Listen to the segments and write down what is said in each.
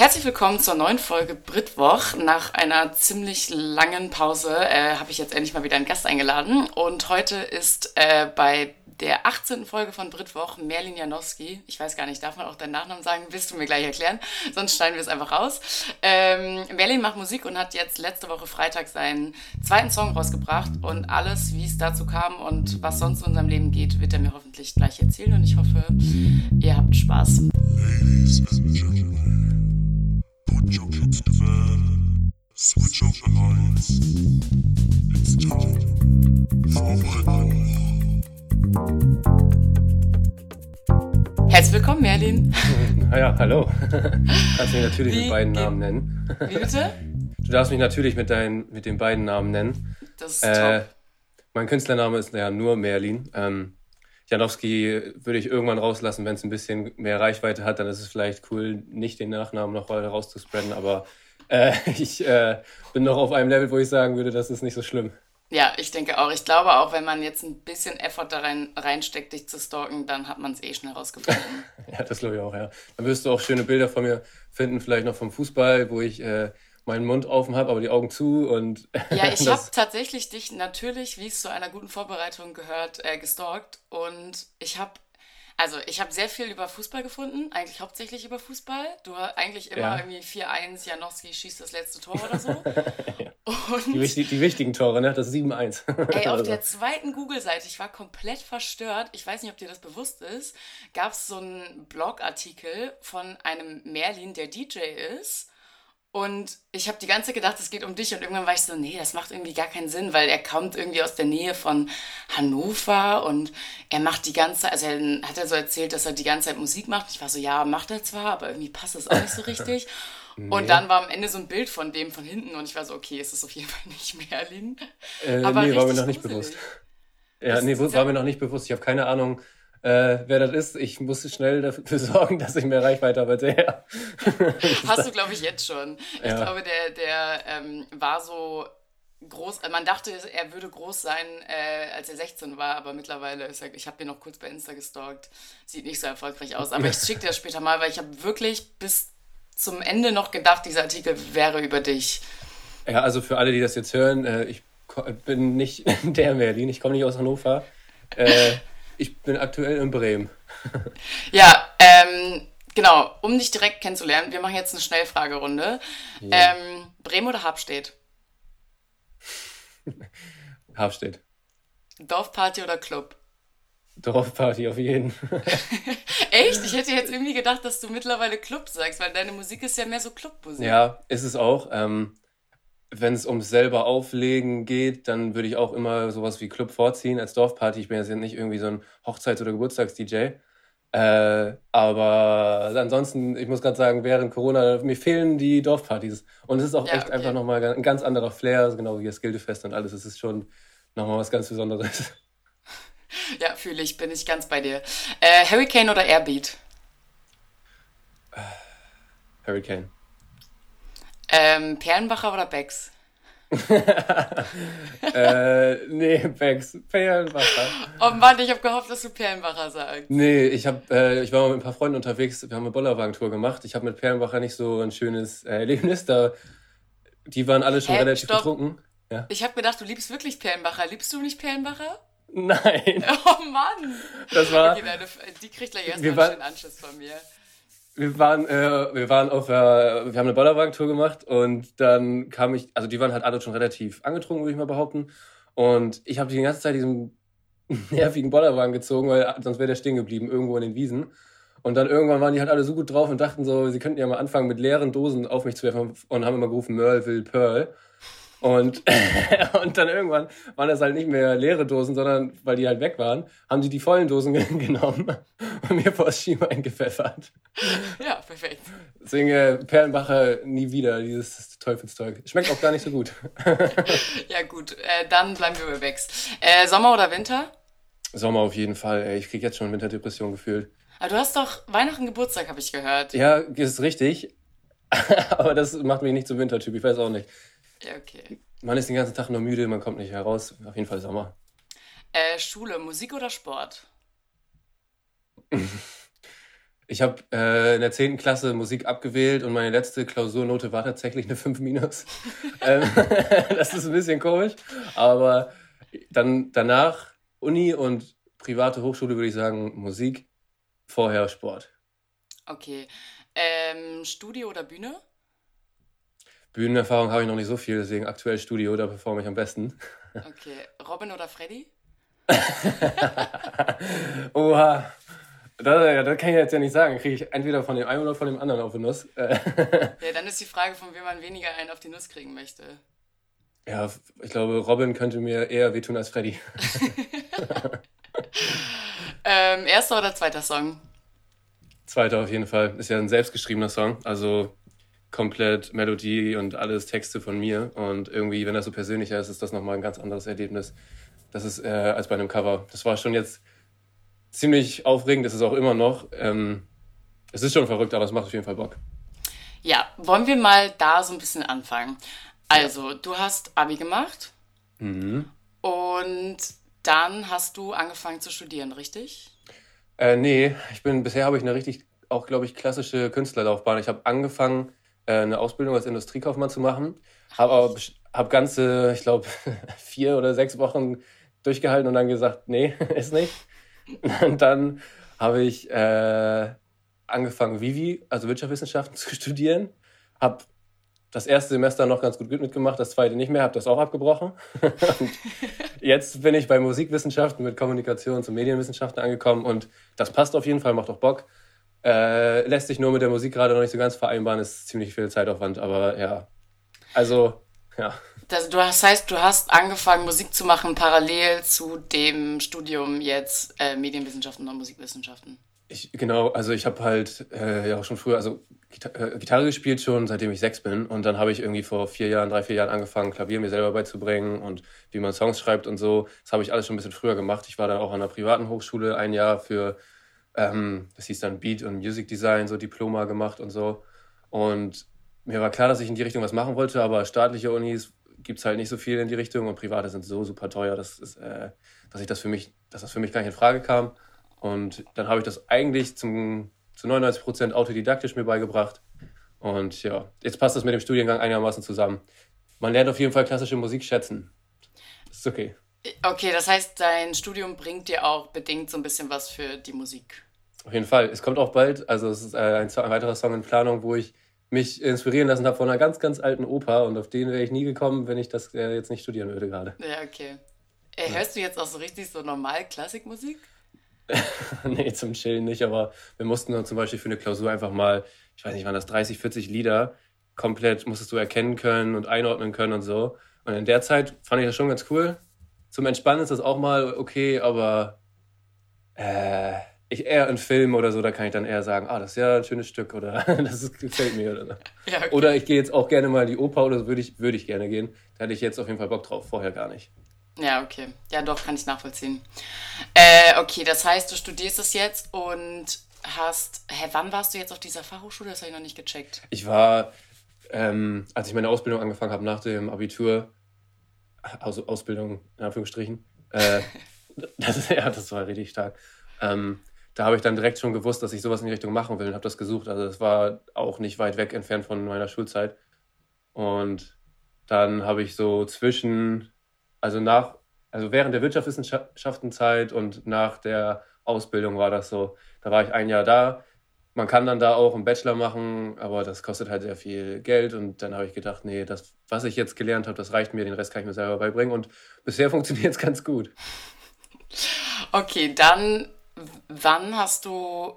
Herzlich willkommen zur neuen Folge Britwoch. Nach einer ziemlich langen Pause äh, habe ich jetzt endlich mal wieder einen Gast eingeladen. Und heute ist äh, bei der 18. Folge von Britwoch Merlin Janowski. Ich weiß gar nicht, darf man auch deinen Nachnamen sagen? Willst du mir gleich erklären? Sonst schneiden wir es einfach raus. Ähm, Merlin macht Musik und hat jetzt letzte Woche Freitag seinen zweiten Song rausgebracht. Und alles, wie es dazu kam und was sonst in unserem Leben geht, wird er mir hoffentlich gleich erzählen. Und ich hoffe, ihr habt Spaß. Ladies and Gentlemen. Put your kids to bed. Switch off the lights. It's time for Herzlich willkommen, Merlin. Ja, hallo. Kannst mich natürlich wie, mit beiden Namen nennen. Wie bitte? Du darfst mich natürlich mit, dein, mit den beiden Namen nennen. Das ist äh, top. Mein Künstlername ist ja nur Merlin. Ähm, Janowski würde ich irgendwann rauslassen, wenn es ein bisschen mehr Reichweite hat, dann ist es vielleicht cool, nicht den Nachnamen noch weiter rauszuspreaden, aber äh, ich äh, bin noch auf einem Level, wo ich sagen würde, das ist nicht so schlimm. Ja, ich denke auch. Ich glaube auch, wenn man jetzt ein bisschen Effort da rein, reinsteckt, dich zu stalken, dann hat man es eh schnell rausgefunden. ja, das glaube ich auch, ja. Dann wirst du auch schöne Bilder von mir finden, vielleicht noch vom Fußball, wo ich äh, meinen Mund offen habe, aber die Augen zu und. Ja, ich habe tatsächlich dich natürlich, wie es zu einer guten Vorbereitung gehört, äh, gestalkt und ich habe also ich habe sehr viel über Fußball gefunden, eigentlich hauptsächlich über Fußball. Du hast eigentlich immer ja. irgendwie 4-1, Janowski schießt das letzte Tor oder so. Und die, die, wichtigen Tore, ne? Das 7-1. ey, auf der zweiten Google-Seite, ich war komplett verstört, ich weiß nicht, ob dir das bewusst ist, gab es so einen Blogartikel von einem Merlin, der DJ ist und ich habe die ganze Zeit gedacht, es geht um dich. Und irgendwann war ich so, nee, das macht irgendwie gar keinen Sinn, weil er kommt irgendwie aus der Nähe von Hannover und er macht die ganze Zeit, also er hat er so erzählt, dass er die ganze Zeit Musik macht. Ich war so, ja, macht er zwar, aber irgendwie passt das auch nicht so richtig. nee. Und dann war am Ende so ein Bild von dem von hinten und ich war so, okay, es ist auf jeden Fall nicht Merlin. Äh, aber nee, war mir noch nicht gruselig. bewusst. Ja, das nee, war mir noch nicht bewusst. Ich habe keine Ahnung äh, wer das ist. Ich muss schnell dafür sorgen, dass ich mehr Reichweite habe als er. Hast du, glaube ich, jetzt schon. Ich ja. glaube, der, der ähm, war so groß, man dachte, er würde groß sein, äh, als er 16 war, aber mittlerweile ist er, ich habe ihn noch kurz bei Insta gestalkt, sieht nicht so erfolgreich aus, aber ich schicke dir das später mal, weil ich habe wirklich bis zum Ende noch gedacht, dieser Artikel wäre über dich. Ja, also für alle, die das jetzt hören, äh, ich bin nicht der Merlin, ich komme nicht aus Hannover. Äh, ich bin aktuell in Bremen. ja, ähm, genau, um dich direkt kennenzulernen, wir machen jetzt eine Schnellfragerunde. Ja. Ähm, Bremen oder Habstedt? Habstedt. Dorfparty oder Club? Dorfparty auf jeden. Echt? Ich hätte jetzt irgendwie gedacht, dass du mittlerweile Club sagst, weil deine Musik ist ja mehr so Clubmusik. Ja, ist es auch. Ähm, wenn es ums selber Auflegen geht, dann würde ich auch immer sowas wie Club vorziehen als Dorfparty. Ich bin jetzt nicht irgendwie so ein Hochzeits- oder Geburtstags-DJ. Äh, aber ansonsten, ich muss gerade sagen, während Corona, mir fehlen die Dorfpartys. Und es ist auch ja, echt okay. einfach nochmal ein ganz anderer Flair, genau wie das Gildefest und alles. Es ist schon nochmal was ganz Besonderes. Ja, fühle ich, bin ich ganz bei dir. Äh, Hurricane oder Airbeat? Hurricane. Ähm, Perlenbacher oder Becks? äh, nee, Becks. Perlenbacher. Oh Mann, ich habe gehofft, dass du Perlenbacher sagst. Nee, ich, hab, äh, ich war mal mit ein paar Freunden unterwegs. Wir haben eine Bollerwagentour gemacht. Ich habe mit Perlenbacher nicht so ein schönes äh, Erlebnis. Da, die waren alle schon Hä, relativ stopp. betrunken. Ja. Ich habe gedacht, du liebst wirklich Perlenbacher. Liebst du nicht Perlenbacher? Nein. Oh Mann. Das war. Okay, deine, die kriegt gleich erstmal einen schönen Anschluss von mir wir waren, äh, wir waren auf, äh, wir haben eine Bollerwagentour gemacht und dann kam ich, also die waren halt alle schon relativ angetrunken, würde ich mal behaupten. Und ich habe die ganze Zeit diesen nervigen Bollerwagen gezogen, weil sonst wäre der stehen geblieben, irgendwo in den Wiesen. Und dann irgendwann waren die halt alle so gut drauf und dachten so, sie könnten ja mal anfangen mit leeren Dosen auf mich zu werfen und haben immer gerufen, Merle will Pearl. Und, und dann irgendwann waren das halt nicht mehr leere Dosen, sondern weil die halt weg waren, haben die die vollen Dosen genommen und mir vor das Skibein gepfeffert. Ja, perfekt. Deswegen äh, Perlenbacher nie wieder, dieses Teufelszeug. Schmeckt auch gar nicht so gut. ja, gut, äh, dann bleiben wir bei Becks. Äh, Sommer oder Winter? Sommer auf jeden Fall. Ey. Ich krieg jetzt schon Winterdepression gefühlt. Aber du hast doch Weihnachten Geburtstag, habe ich gehört. Ja, ist richtig. Aber das macht mich nicht zum Wintertyp, ich weiß auch nicht. Ja, okay. Man ist den ganzen Tag nur müde, man kommt nicht heraus. Auf jeden Fall Sommer. Äh, Schule, Musik oder Sport? Ich habe äh, in der 10. Klasse Musik abgewählt und meine letzte Klausurnote war tatsächlich eine 5 minus. Ähm, das ist ein bisschen komisch. Aber dann danach Uni und private Hochschule würde ich sagen Musik, vorher Sport. Okay. Ähm, Studio oder Bühne? Bühnenerfahrung habe ich noch nicht so viel, deswegen aktuell Studio, da performe ich am besten. Okay. Robin oder Freddy? Oha. Das, das, kann ich jetzt ja nicht sagen. Kriege ich entweder von dem einen oder von dem anderen auf die Nuss. ja, dann ist die Frage, von wem man weniger einen auf die Nuss kriegen möchte. Ja, ich glaube, Robin könnte mir eher wehtun als Freddy. ähm, erster oder zweiter Song? Zweiter auf jeden Fall. Ist ja ein selbstgeschriebener Song. Also komplett Melodie und alles Texte von mir. Und irgendwie, wenn das so persönlicher ist, ist das nochmal ein ganz anderes Erlebnis. Das ist äh, als bei einem Cover. Das war schon jetzt ziemlich aufregend, das ist auch immer noch. Ähm, es ist schon verrückt, aber es macht auf jeden Fall Bock. Ja, wollen wir mal da so ein bisschen anfangen. Also, du hast Abi gemacht mhm. und dann hast du angefangen zu studieren, richtig? Äh, nee, ich bin, bisher habe ich eine richtig, auch glaube ich, klassische Künstlerlaufbahn. Ich habe angefangen, eine Ausbildung als Industriekaufmann zu machen, habe hab ganze, ich glaube, vier oder sechs Wochen durchgehalten und dann gesagt, nee, ist nicht. Und dann habe ich äh, angefangen, Vivi, also Wirtschaftswissenschaften, zu studieren. Habe das erste Semester noch ganz gut mitgemacht, das zweite nicht mehr, habe das auch abgebrochen. und jetzt bin ich bei Musikwissenschaften mit Kommunikations- und Medienwissenschaften angekommen und das passt auf jeden Fall, macht auch Bock. Äh, lässt sich nur mit der Musik gerade noch nicht so ganz vereinbaren, ist ziemlich viel Zeitaufwand, aber ja. Also, ja. Das, du hast, heißt, du hast angefangen, Musik zu machen parallel zu dem Studium jetzt äh, Medienwissenschaften und Musikwissenschaften. Ich, genau, also ich habe halt äh, ja auch schon früher, also Gitarre, äh, Gitarre gespielt schon, seitdem ich sechs bin. Und dann habe ich irgendwie vor vier Jahren, drei, vier Jahren angefangen, Klavier mir selber beizubringen und wie man Songs schreibt und so. Das habe ich alles schon ein bisschen früher gemacht. Ich war dann auch an einer privaten Hochschule ein Jahr für, ähm, das hieß dann Beat und Music Design, so Diploma gemacht und so. Und mir war klar, dass ich in die Richtung was machen wollte, aber staatliche Unis gibt es halt nicht so viel in die Richtung und private sind so super teuer, dass, ist, äh, dass, ich das für mich, dass das für mich gar nicht in Frage kam. Und dann habe ich das eigentlich zum, zu 99 Prozent autodidaktisch mir beigebracht. Und ja, jetzt passt das mit dem Studiengang einigermaßen zusammen. Man lernt auf jeden Fall klassische Musik schätzen. Das ist okay. Okay, das heißt, dein Studium bringt dir auch bedingt so ein bisschen was für die Musik. Auf jeden Fall. Es kommt auch bald, also es ist äh, ein, ein weiterer Song in Planung, wo ich mich inspirieren lassen habe von einer ganz, ganz alten Oper und auf den wäre ich nie gekommen, wenn ich das äh, jetzt nicht studieren würde gerade. Ja, okay. Ey, hörst du jetzt auch so richtig so normal Klassikmusik? nee, zum Chillen nicht, aber wir mussten dann zum Beispiel für eine Klausur einfach mal, ich weiß nicht, waren das 30, 40 Lieder, komplett musstest du erkennen können und einordnen können und so. Und in der Zeit fand ich das schon ganz cool. Zum Entspannen ist das auch mal okay, aber äh, ich eher in Filmen oder so, da kann ich dann eher sagen, ah, das ist ja ein schönes Stück oder das ist, gefällt mir. Oder, ja, okay. oder ich gehe jetzt auch gerne mal in die Oper oder so, würde ich, würde ich gerne gehen. Da hätte ich jetzt auf jeden Fall Bock drauf, vorher gar nicht. Ja, okay. Ja, doch, kann ich nachvollziehen. Äh, okay, das heißt, du studierst es jetzt und hast. Hä, wann warst du jetzt auf dieser Fachhochschule? Das habe ich noch nicht gecheckt. Ich war, ähm, als ich meine Ausbildung angefangen habe nach dem Abitur, also Ausbildung in Anführungsstrichen, äh, das, ja, das war richtig stark. Ähm, da habe ich dann direkt schon gewusst, dass ich sowas in die Richtung machen will und habe das gesucht. Also das war auch nicht weit weg entfernt von meiner Schulzeit. Und dann habe ich so zwischen, also nach, also während der Wirtschaftswissenschaftenzeit und nach der Ausbildung war das so. Da war ich ein Jahr da. Man kann dann da auch einen Bachelor machen, aber das kostet halt sehr viel Geld. Und dann habe ich gedacht, nee, das, was ich jetzt gelernt habe, das reicht mir, den Rest kann ich mir selber beibringen. Und bisher funktioniert es ganz gut. Okay, dann wann hast du,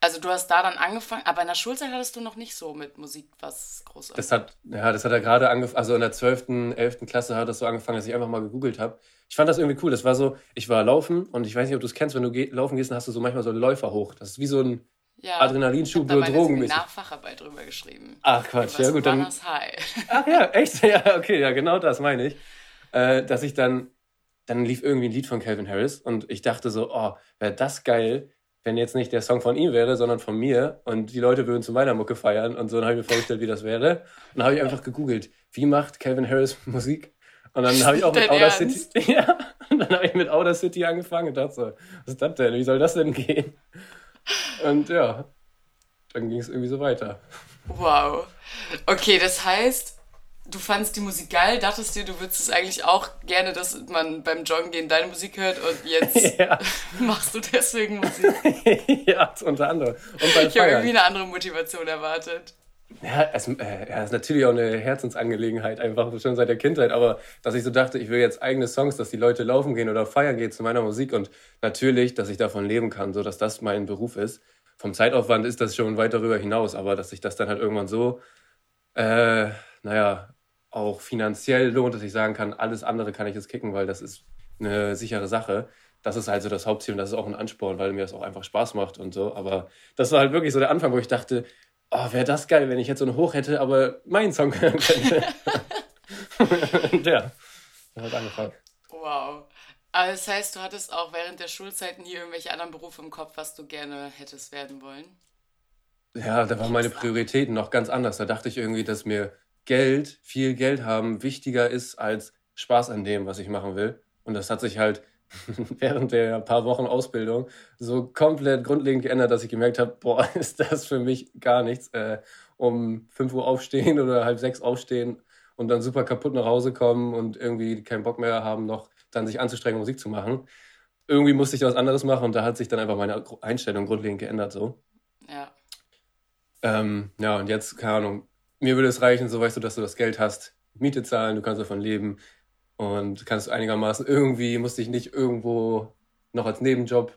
also du hast da dann angefangen, aber in der Schulzeit hattest du noch nicht so mit Musik was Großes. Das hat, ja, das hat er gerade angefangen, also in der 12., 11. Klasse hat das so angefangen, dass ich einfach mal gegoogelt habe. Ich fand das irgendwie cool. Das war so, ich war laufen und ich weiß nicht, ob du es kennst, wenn du ge laufen gehst, dann hast du so manchmal so einen Läufer hoch. Das ist wie so ein ja, Adrenalinschub oder Drogenmäßig. Ich habe Nachfacharbeit drüber geschrieben. Ach Quatsch, ja gut. Dann, High. Ach ja, echt? Ja, okay, ja genau das meine ich. Äh, dass ich dann, dann lief irgendwie ein Lied von Calvin Harris und ich dachte so, oh, wäre das geil, wenn jetzt nicht der Song von ihm wäre, sondern von mir und die Leute würden zu meiner Mucke feiern und so, dann habe ich mir vorgestellt, wie das wäre. Und dann habe ich einfach gegoogelt, wie macht Calvin Harris Musik? Und dann habe ich auch mit Outer City, ja, und dann habe ich mit Outer City angefangen und dachte so, was ist das denn? Wie soll das denn gehen? Und ja, dann ging es irgendwie so weiter. Wow. Okay, das heißt, du fandest die Musik geil, dachtest dir, du würdest es eigentlich auch gerne, dass man beim Joggen gehen deine Musik hört und jetzt ja. machst du deswegen Musik. ja, unter anderem. Ich habe irgendwie eine andere Motivation erwartet. Ja, es äh, ja, ist natürlich auch eine Herzensangelegenheit, einfach schon seit der Kindheit. Aber dass ich so dachte, ich will jetzt eigene Songs, dass die Leute laufen gehen oder feiern gehen zu meiner Musik und natürlich, dass ich davon leben kann, so dass das mein Beruf ist. Vom Zeitaufwand ist das schon weit darüber hinaus, aber dass sich das dann halt irgendwann so, äh, naja, auch finanziell lohnt, dass ich sagen kann, alles andere kann ich jetzt kicken, weil das ist eine sichere Sache. Das ist halt so das Hauptziel und das ist auch ein Ansporn, weil mir das auch einfach Spaß macht und so. Aber das war halt wirklich so der Anfang, wo ich dachte, oh, wäre das geil, wenn ich jetzt so einen Hoch hätte, aber meinen Song hören könnte. und ja, dann hat angefangen. Wow. Aber das heißt, du hattest auch während der Schulzeit nie irgendwelche anderen Berufe im Kopf, was du gerne hättest werden wollen? Ja, da waren meine Prioritäten noch ganz anders. Da dachte ich irgendwie, dass mir Geld, viel Geld haben, wichtiger ist als Spaß an dem, was ich machen will. Und das hat sich halt während der paar Wochen Ausbildung so komplett grundlegend geändert, dass ich gemerkt habe, boah, ist das für mich gar nichts. Äh, um 5 Uhr aufstehen oder halb sechs aufstehen und dann super kaputt nach Hause kommen und irgendwie keinen Bock mehr haben, noch dann sich anzustrengen, Musik zu machen. Irgendwie musste ich was anderes machen und da hat sich dann einfach meine Einstellung grundlegend geändert so. Ja. Ähm, ja, und jetzt, keine Ahnung, mir würde es reichen, so weißt du, dass du das Geld hast, Miete zahlen, du kannst davon leben und kannst einigermaßen irgendwie, musst dich nicht irgendwo noch als Nebenjob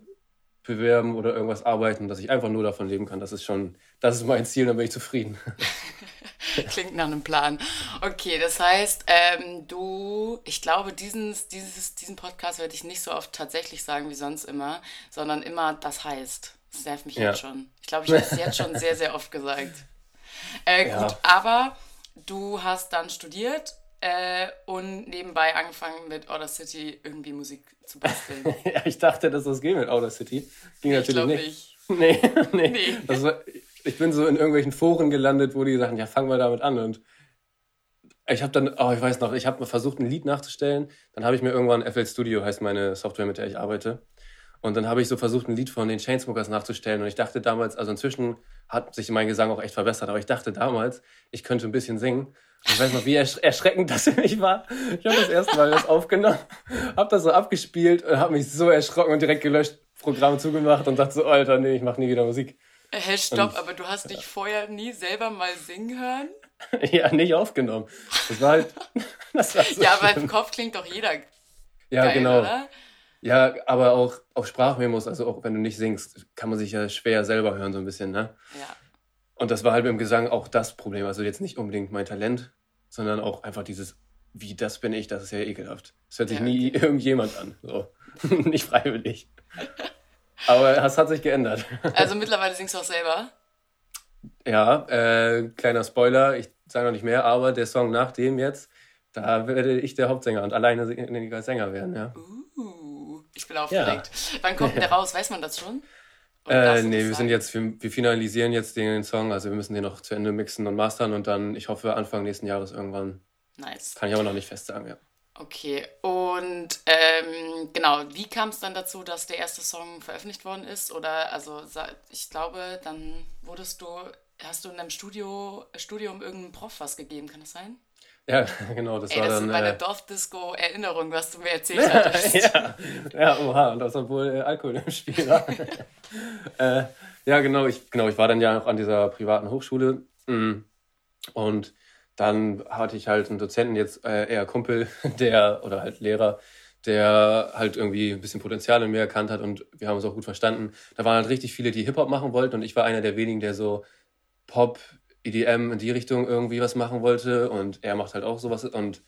bewerben oder irgendwas arbeiten, dass ich einfach nur davon leben kann. Das ist schon, das ist mein Ziel, dann bin ich zufrieden. Klingt nach einem Plan. Okay, das heißt, ähm, du, ich glaube, diesen, dieses, diesen Podcast werde ich nicht so oft tatsächlich sagen wie sonst immer, sondern immer das heißt. Das nervt mich ja. jetzt schon. Ich glaube, ich habe es jetzt schon sehr, sehr oft gesagt. Äh, ja. Gut, aber du hast dann studiert äh, und nebenbei angefangen mit Outer City irgendwie Musik zu basteln. ja, ich dachte, dass das geht mit Outer City. Ging ich natürlich nicht. nicht. Nee, nee. nee. Das war, ich bin so in irgendwelchen Foren gelandet, wo die sagen, ja, fang mal damit an. Und ich habe dann, oh, ich weiß noch, ich habe versucht, ein Lied nachzustellen. Dann habe ich mir irgendwann FL Studio, heißt meine Software, mit der ich arbeite. Und dann habe ich so versucht, ein Lied von den Chainsmokers nachzustellen. Und ich dachte damals, also inzwischen hat sich mein Gesang auch echt verbessert, aber ich dachte damals, ich könnte ein bisschen singen. Ich weiß noch, wie erschreckend das für mich war. Ich habe das erste Mal das aufgenommen, habe das so abgespielt und habe mich so erschrocken und direkt gelöscht, Programm zugemacht und dachte so, Alter, nee, ich mache nie wieder Musik. Hey, stopp, und, aber du hast dich vorher nie selber mal singen hören? ja, nicht aufgenommen. Das war halt. Das war so ja, aber im Kopf klingt doch jeder. Ja, geil, genau. Oder? Ja, aber auch auf Sprachmemos, also auch wenn du nicht singst, kann man sich ja schwer selber hören, so ein bisschen, ne? Ja. Und das war halt beim Gesang auch das Problem. Also jetzt nicht unbedingt mein Talent, sondern auch einfach dieses, wie das bin ich, das ist ja ekelhaft. Das hört sich ja, okay. nie irgendjemand an. So. nicht freiwillig. Aber das hat sich geändert. Also mittlerweile singst du auch selber? Ja, äh, kleiner Spoiler, ich sage noch nicht mehr, aber der Song nach dem jetzt, da werde ich der Hauptsänger und alleine Sänger werden, ja. Uh, ich bin aufgeregt. Ja. Wann kommt der raus? Weiß man das schon? Äh, nee, wir sind jetzt, wir, wir, finalisieren jetzt den Song, also wir müssen den noch zu Ende mixen und mastern und dann, ich hoffe, Anfang nächsten Jahres irgendwann. Nice. Kann ich aber noch nicht fest sagen, ja. Okay, und ähm, genau, wie kam es dann dazu, dass der erste Song veröffentlicht worden ist? Oder, also, ich glaube, dann wurdest du, hast du in deinem Studio, Studium irgendeinem Prof was gegeben, kann das sein? Ja, genau, das Ey, war das dann. Das ist bei der Dorfdisco Erinnerung, was du mir erzählt hast. ja, ja, oha, und das obwohl äh, Alkohol im Spiel war. äh, ja, genau ich, genau, ich war dann ja noch an dieser privaten Hochschule. Mm, und dann hatte ich halt einen Dozenten, jetzt äh, eher Kumpel, der, oder halt Lehrer, der halt irgendwie ein bisschen Potenzial in mir erkannt hat und wir haben uns auch gut verstanden. Da waren halt richtig viele, die Hip-Hop machen wollten und ich war einer der wenigen, der so Pop, EDM in die Richtung irgendwie was machen wollte und er macht halt auch sowas und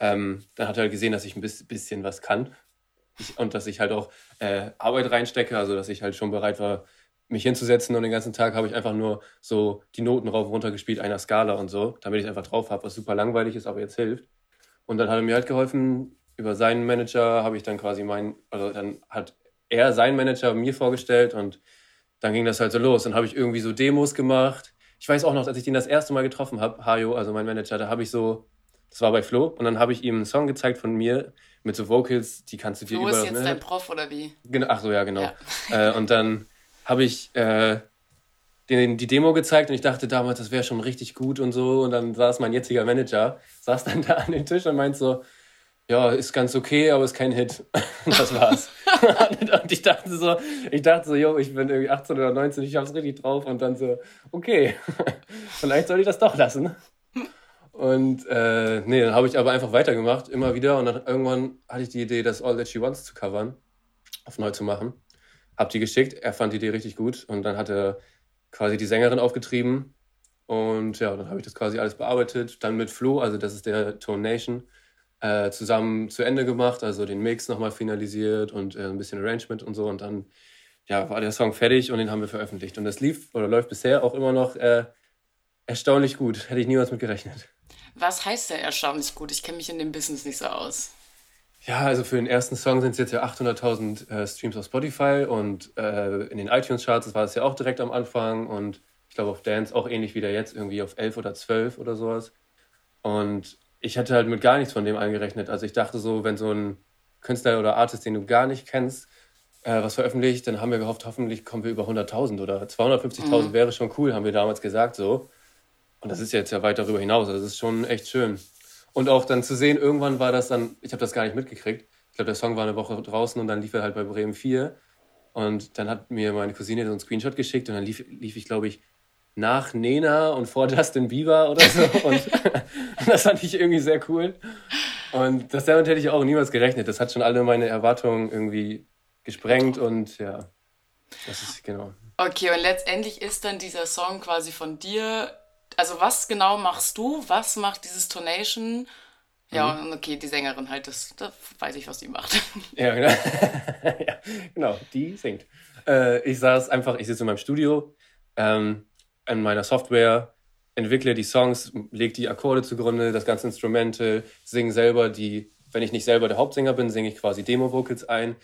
ähm, dann hat er halt gesehen, dass ich ein bisschen was kann ich, und dass ich halt auch äh, Arbeit reinstecke, also dass ich halt schon bereit war, mich hinzusetzen und den ganzen Tag habe ich einfach nur so die Noten rauf und runter gespielt, einer Skala und so, damit ich einfach drauf habe, was super langweilig ist, aber jetzt hilft. Und dann hat er mir halt geholfen, über seinen Manager habe ich dann quasi meinen, also dann hat er seinen Manager mir vorgestellt und dann ging das halt so los. Dann habe ich irgendwie so Demos gemacht. Ich weiß auch noch, als ich den das erste Mal getroffen habe, Hajo, also mein Manager, da habe ich so, das war bei Flo, und dann habe ich ihm einen Song gezeigt von mir mit so Vocals, die kannst du dir über. Flo ist jetzt ne? dein Prof oder wie? Genau, ach so, ja, genau. Ja. Äh, und dann habe ich, äh, den, die Demo gezeigt und ich dachte damals, das wäre schon richtig gut und so. Und dann saß mein jetziger Manager, saß dann da an den Tisch und meint so, ja, ist ganz okay, aber ist kein Hit. das war's. und ich dachte so, ich dachte so, yo, ich bin irgendwie 18 oder 19, ich hab's richtig drauf und dann so, okay, vielleicht soll ich das doch lassen. Und äh, nee, dann habe ich aber einfach weitergemacht, immer wieder. Und dann irgendwann hatte ich die Idee, das All That She Wants zu covern, auf neu zu machen. Hab die geschickt, er fand die Idee richtig gut und dann hat er quasi die Sängerin aufgetrieben. Und ja, dann habe ich das quasi alles bearbeitet. Dann mit Flo, also das ist der Tone Nation, äh, zusammen zu Ende gemacht, also den Mix nochmal finalisiert und äh, ein bisschen Arrangement und so. Und dann ja, war der Song fertig und den haben wir veröffentlicht. Und das lief oder läuft bisher auch immer noch äh, erstaunlich gut. Hätte ich niemals mit gerechnet. Was heißt der erstaunlich gut? Ich kenne mich in dem Business nicht so aus. Ja, also für den ersten Song sind es jetzt ja 800.000 äh, Streams auf Spotify und äh, in den iTunes-Charts war es ja auch direkt am Anfang und ich glaube auf Dance auch ähnlich wie der jetzt, irgendwie auf 11 oder 12 oder sowas. Und ich hatte halt mit gar nichts von dem eingerechnet. Also ich dachte so, wenn so ein Künstler oder Artist, den du gar nicht kennst, äh, was veröffentlicht, dann haben wir gehofft, hoffentlich kommen wir über 100.000 oder 250.000 mhm. wäre schon cool, haben wir damals gesagt so. Und das ist jetzt ja weit darüber hinaus. Also das ist schon echt schön. Und auch dann zu sehen, irgendwann war das dann, ich habe das gar nicht mitgekriegt. Ich glaube, der Song war eine Woche draußen und dann lief er halt bei Bremen 4. Und dann hat mir meine Cousine so einen Screenshot geschickt und dann lief, lief ich, glaube ich, nach Nena und vor Justin Bieber oder so. Und das fand ich irgendwie sehr cool. Und das damit hätte ich auch niemals gerechnet. Das hat schon alle meine Erwartungen irgendwie gesprengt und ja, das ist genau. Okay, und letztendlich ist dann dieser Song quasi von dir also was genau machst du? Was macht dieses Tonation? Ja, mhm. okay, die Sängerin halt, das, das weiß ich, was die macht. Ja, genau. ja, genau, die singt. Äh, ich saß einfach, ich sitze in meinem Studio, ähm, in meiner Software, entwickle die Songs, lege die Akkorde zugrunde, das ganze Instrumente, singe selber die, wenn ich nicht selber der Hauptsänger bin, singe ich quasi Demo-Vocals ein,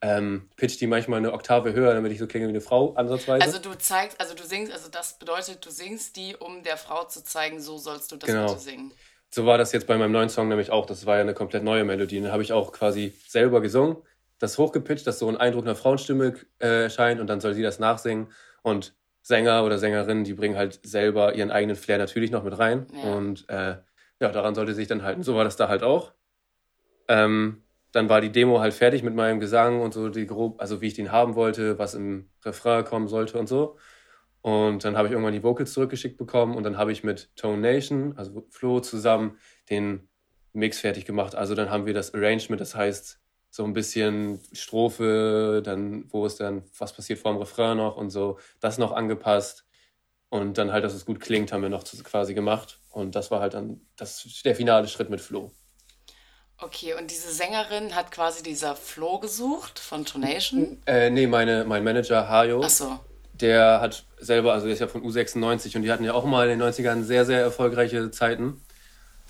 ähm, pitch die manchmal eine Oktave höher, damit ich so klinge wie eine Frau, ansatzweise. Also du zeigst, also du singst, also das bedeutet, du singst die, um der Frau zu zeigen, so sollst du das genau. bitte singen. So war das jetzt bei meinem neuen Song nämlich auch. Das war ja eine komplett neue Melodie. Den habe ich auch quasi selber gesungen, das hochgepitcht, dass so ein Eindruck einer Frauenstimme äh, erscheint und dann soll sie das nachsingen. Und Sänger oder Sängerinnen, die bringen halt selber ihren eigenen Flair natürlich noch mit rein. Ja. Und äh, ja, daran sollte sich dann halten. So war das da halt auch. Ähm, dann war die Demo halt fertig mit meinem Gesang und so, die grob, also wie ich den haben wollte, was im Refrain kommen sollte und so. Und dann habe ich irgendwann die Vocals zurückgeschickt bekommen und dann habe ich mit Tone Nation, also Flo, zusammen den Mix fertig gemacht. Also dann haben wir das Arrangement, das heißt so ein bisschen Strophe, dann wo ist dann, was passiert vor dem Refrain noch und so, das noch angepasst. Und dann halt, dass es gut klingt, haben wir noch quasi gemacht. Und das war halt dann das, der finale Schritt mit Flo. Okay, und diese Sängerin hat quasi dieser Flo gesucht von Tonation? Äh, nee, meine, mein Manager Hajo. Ach so. Der hat selber, also der ist ja von U96 und die hatten ja auch mal in den 90ern sehr, sehr erfolgreiche Zeiten.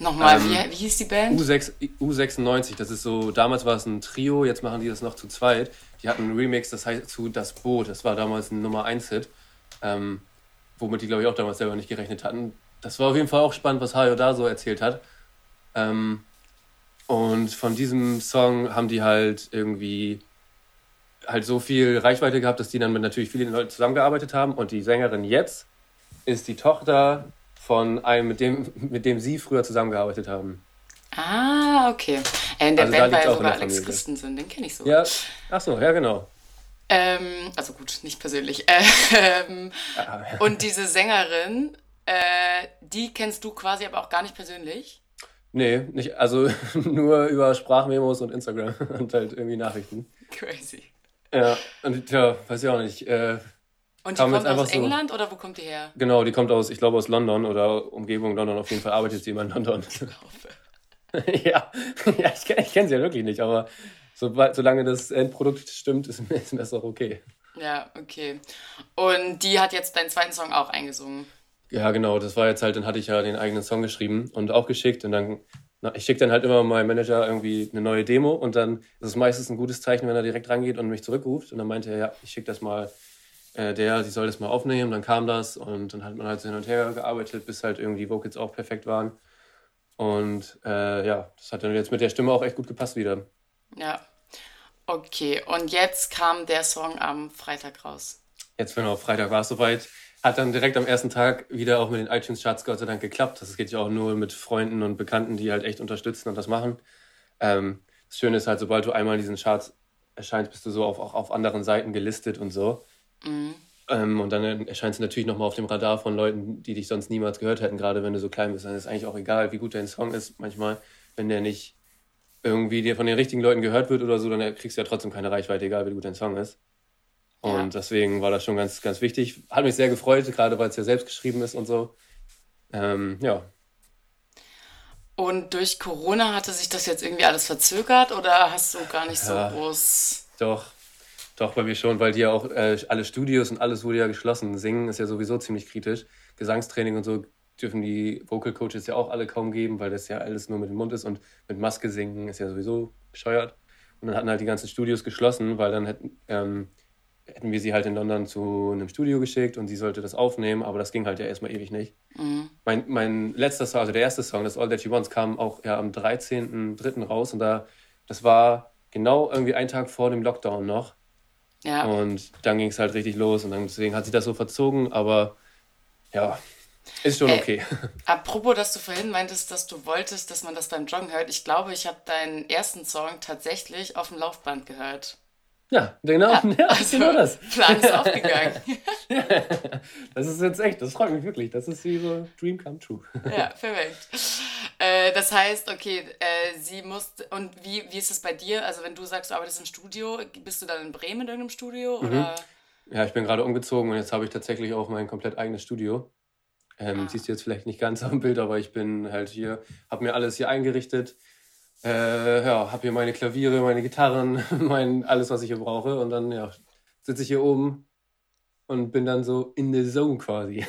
Nochmal, ähm, wie, wie hieß die Band? U6, U96, das ist so, damals war es ein Trio, jetzt machen die das noch zu zweit. Die hatten einen Remix, das heißt zu Das Boot, das war damals ein Nummer 1-Hit, ähm, womit die, glaube ich, auch damals selber nicht gerechnet hatten. Das war auf jeden Fall auch spannend, was Hajo da so erzählt hat. Ähm, und von diesem Song haben die halt irgendwie halt so viel Reichweite gehabt, dass die dann mit natürlich vielen Leuten zusammengearbeitet haben. Und die Sängerin jetzt ist die Tochter von einem, mit dem, mit dem sie früher zusammengearbeitet haben. Ah, okay. Äh, in der also Band war ja sogar Alex Christensen, den kenne ich so. Ja, ach so, ja, genau. Ähm, also gut, nicht persönlich. Ähm, ah. Und diese Sängerin, äh, die kennst du quasi aber auch gar nicht persönlich? Nee, nicht, also nur über Sprachmemos und Instagram und halt irgendwie Nachrichten. Crazy. Ja, und ja, weiß ich auch nicht. Äh, und die kommt aus England so, oder wo kommt die her? Genau, die kommt aus, ich glaube aus London oder Umgebung London. Auf jeden Fall arbeitet sie immer in London. ja, ja, ich, ich kenne sie ja wirklich nicht, aber so, solange das Endprodukt stimmt, ist, ist mir das auch okay. Ja, okay. Und die hat jetzt deinen zweiten Song auch eingesungen. Ja, genau, das war jetzt halt, dann hatte ich ja den eigenen Song geschrieben und auch geschickt und dann, na, ich schicke dann halt immer meinem Manager irgendwie eine neue Demo und dann ist es meistens ein gutes Zeichen, wenn er direkt rangeht und mich zurückruft und dann meinte er, ja, ich schicke das mal äh, der, sie soll das mal aufnehmen, dann kam das und dann hat man halt so hin und her gearbeitet, bis halt irgendwie Vocals auch perfekt waren und äh, ja, das hat dann jetzt mit der Stimme auch echt gut gepasst wieder. Ja, okay und jetzt kam der Song am Freitag raus. Jetzt genau, Freitag war es soweit. hat dann direkt am ersten Tag wieder auch mit den iTunes-Charts Gott sei Dank geklappt. Das geht ja auch nur mit Freunden und Bekannten, die halt echt unterstützen und das machen. Ähm, das Schöne ist halt, sobald du einmal in diesen Charts erscheinst, bist du so auf, auch auf anderen Seiten gelistet und so. Mhm. Ähm, und dann erscheinst du natürlich nochmal auf dem Radar von Leuten, die dich sonst niemals gehört hätten, gerade wenn du so klein bist. Dann ist eigentlich auch egal, wie gut dein Song ist. Manchmal, wenn der nicht irgendwie dir von den richtigen Leuten gehört wird oder so, dann kriegst du ja trotzdem keine Reichweite, egal wie gut dein Song ist. Und ja. deswegen war das schon ganz, ganz wichtig. Hat mich sehr gefreut, gerade weil es ja selbst geschrieben ist und so. Ähm, ja. Und durch Corona hatte sich das jetzt irgendwie alles verzögert oder hast du gar nicht so ja, groß. Doch, doch, bei mir schon, weil die ja auch äh, alle Studios und alles wurde ja geschlossen. Singen ist ja sowieso ziemlich kritisch. Gesangstraining und so dürfen die Vocal Coaches ja auch alle kaum geben, weil das ja alles nur mit dem Mund ist und mit Maske singen ist ja sowieso bescheuert. Und dann hatten halt die ganzen Studios geschlossen, weil dann hätten, ähm, hätten wir sie halt in London zu einem Studio geschickt und sie sollte das aufnehmen, aber das ging halt ja erstmal ewig nicht. Mhm. Mein, mein letzter Song, also der erste Song, das All That She Wants, kam auch ja am 13.03. raus und da, das war genau irgendwie ein Tag vor dem Lockdown noch. Ja. Und dann ging es halt richtig los und dann, deswegen hat sich das so verzogen, aber ja, ist schon äh, okay. Apropos, dass du vorhin meintest, dass du wolltest, dass man das beim Joggen hört. Ich glaube, ich habe deinen ersten Song tatsächlich auf dem Laufband gehört. Ja, genau, ja, ja also, genau das. Plan ist aufgegangen. das ist jetzt echt, das freut mich wirklich. Das ist wie so Dream come true. ja, perfekt. Äh, das heißt, okay, äh, sie muss, und wie, wie ist es bei dir? Also wenn du sagst, du arbeitest im Studio, bist du dann in Bremen in irgendeinem Studio? Mhm. Oder? Ja, ich bin gerade umgezogen und jetzt habe ich tatsächlich auch mein komplett eigenes Studio. Ähm, ah. Siehst du jetzt vielleicht nicht ganz am Bild, aber ich bin halt hier, habe mir alles hier eingerichtet äh, ja, habe hier meine Klaviere, meine Gitarren, mein, alles, was ich hier brauche. Und dann ja, sitze ich hier oben und bin dann so in the zone quasi.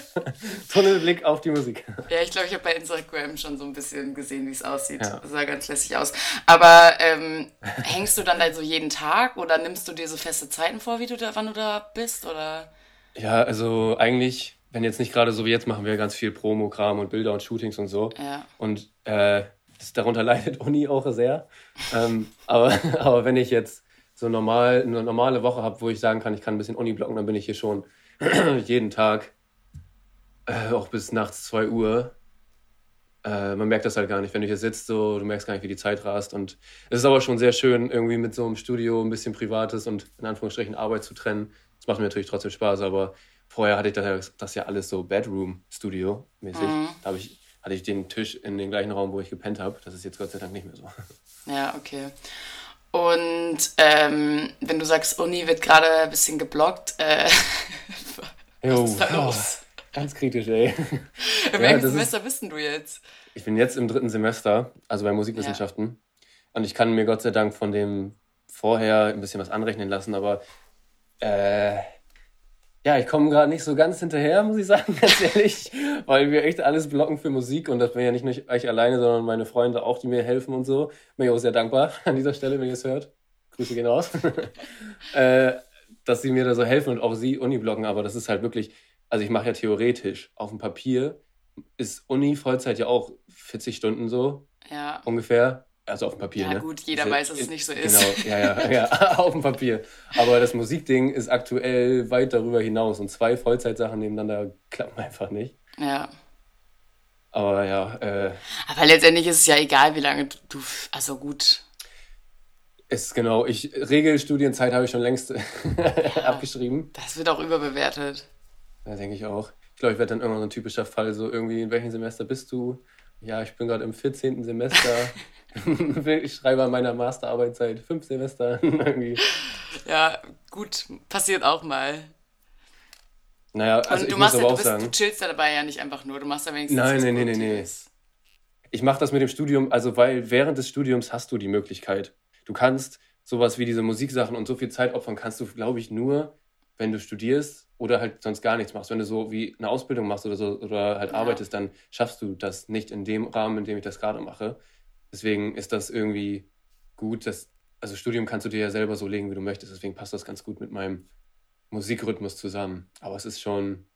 Tunnelblick auf die Musik. Ja, ich glaube, ich habe bei Instagram schon so ein bisschen gesehen, wie es aussieht. Ja. Das sah ganz lässig aus. Aber ähm, hängst du dann da so jeden Tag oder nimmst du dir so feste Zeiten vor, wie du da, wann du da bist? Oder? Ja, also eigentlich, wenn jetzt nicht gerade so wie jetzt, machen wir ganz viel Promogramm und Bilder und Shootings und so. Ja. Und äh, das, darunter leidet Uni auch sehr. Ähm, aber, aber wenn ich jetzt so normal, eine normale Woche habe, wo ich sagen kann, ich kann ein bisschen Uni blocken, dann bin ich hier schon jeden Tag, äh, auch bis nachts 2 Uhr. Äh, man merkt das halt gar nicht, wenn du hier sitzt, so, du merkst gar nicht, wie die Zeit rast. Und es ist aber schon sehr schön, irgendwie mit so einem Studio ein bisschen Privates und in Anführungsstrichen Arbeit zu trennen. Das macht mir natürlich trotzdem Spaß, aber vorher hatte ich das, das ja alles so Bedroom-Studio-mäßig. Mhm. Da habe ich hatte ich den Tisch in den gleichen Raum, wo ich gepennt habe. Das ist jetzt Gott sei Dank nicht mehr so. Ja, okay. Und ähm, wenn du sagst, Uni wird gerade ein bisschen geblockt, äh, was ist da los? Oh, ganz kritisch, ey. In welchem ja, Semester ist, bist du jetzt? Ich bin jetzt im dritten Semester, also bei Musikwissenschaften. Ja. Und ich kann mir Gott sei Dank von dem vorher ein bisschen was anrechnen lassen, aber äh, ja, ich komme gerade nicht so ganz hinterher, muss ich sagen, ganz ehrlich, weil wir echt alles blocken für Musik und das bin ja nicht nur ich alleine, sondern meine Freunde auch, die mir helfen und so. Bin ich auch sehr dankbar an dieser Stelle, wenn ihr es hört. Grüße gehen raus. äh, dass sie mir da so helfen und auch sie Uni blocken, aber das ist halt wirklich, also ich mache ja theoretisch auf dem Papier ist Uni Vollzeit ja auch 40 Stunden so. Ja. Ungefähr. Also auf dem Papier, ja, ne? gut, jeder ist, weiß, dass es nicht so ist. Genau, ja, ja, ja, auf dem Papier. Aber das Musikding ist aktuell weit darüber hinaus und zwei Vollzeitsachen nebeneinander klappen einfach nicht. Ja. Aber ja. Äh, Aber letztendlich ist es ja egal, wie lange du. Also gut. Ist genau, ich Regelstudienzeit habe ich schon längst ja, abgeschrieben. Das wird auch überbewertet. Ja, denke ich auch. Ich glaube, ich werde dann irgendwann so ein typischer Fall, so irgendwie, in welchem Semester bist du? Ja, ich bin gerade im 14. Semester. ich schreibe an meiner Masterarbeit seit fünf Semestern irgendwie. Ja, gut, passiert auch mal. Naja, also Und du ich muss aber ja, auch bist, sagen. Du chillst ja dabei ja nicht einfach nur, du machst ja wenigstens. Nein, nein, nein, nein, nein. Ich mache das mit dem Studium, also weil während des Studiums hast du die Möglichkeit. Du kannst sowas wie diese Musiksachen und so viel Zeit opfern kannst du, glaube ich, nur, wenn du studierst oder halt sonst gar nichts machst. Wenn du so wie eine Ausbildung machst oder so oder halt ja. arbeitest, dann schaffst du das nicht in dem Rahmen, in dem ich das gerade mache. Deswegen ist das irgendwie gut, dass, also Studium kannst du dir ja selber so legen, wie du möchtest. Deswegen passt das ganz gut mit meinem Musikrhythmus zusammen. Aber es ist schon,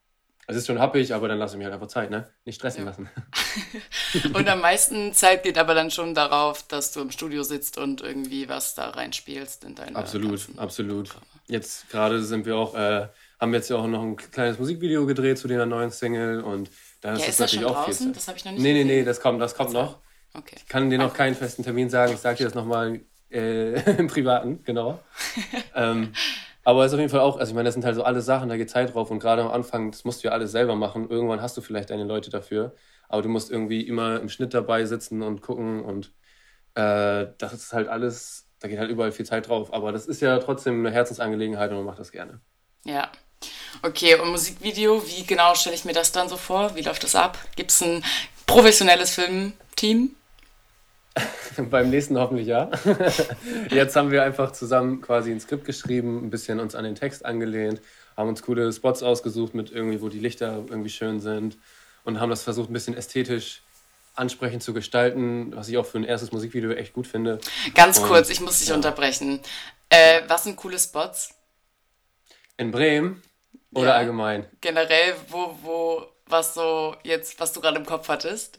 es ist schon happig, aber dann lasse ich mir halt einfach Zeit, ne? Nicht stressen ja. lassen. und am meisten Zeit geht aber dann schon darauf, dass du im Studio sitzt und irgendwie was da reinspielst in deine. Absolut, absolut. Jetzt gerade sind wir auch, äh, haben jetzt ja auch noch ein kleines Musikvideo gedreht zu der neuen Single und da ja, ist ist das schon draußen? Das habe ich noch nicht Nee, nee, gesehen. nee, das kommt, das kommt noch. Okay. Ich kann dir noch keinen festen Termin sagen, ich sage dir das nochmal äh, im Privaten, genau. ähm, aber es ist auf jeden Fall auch, also ich meine, das sind halt so alle Sachen, da geht Zeit drauf und gerade am Anfang, das musst du ja alles selber machen. Irgendwann hast du vielleicht deine Leute dafür, aber du musst irgendwie immer im Schnitt dabei sitzen und gucken und äh, das ist halt alles, da geht halt überall viel Zeit drauf. Aber das ist ja trotzdem eine Herzensangelegenheit und man macht das gerne. Ja. Okay, und Musikvideo, wie genau stelle ich mir das dann so vor? Wie läuft das ab? Gibt es ein professionelles Filmteam? Beim nächsten hoffentlich ja. Jetzt haben wir einfach zusammen quasi ein Skript geschrieben, ein bisschen uns an den Text angelehnt, haben uns coole Spots ausgesucht mit irgendwie, wo die Lichter irgendwie schön sind und haben das versucht, ein bisschen ästhetisch ansprechend zu gestalten, was ich auch für ein erstes Musikvideo echt gut finde. Ganz Und, kurz, ich muss dich ja. unterbrechen. Äh, was sind coole Spots? In Bremen oder Ja. allgemein? Generell, wo, wo, was so jetzt, was du gerade im Kopf hattest?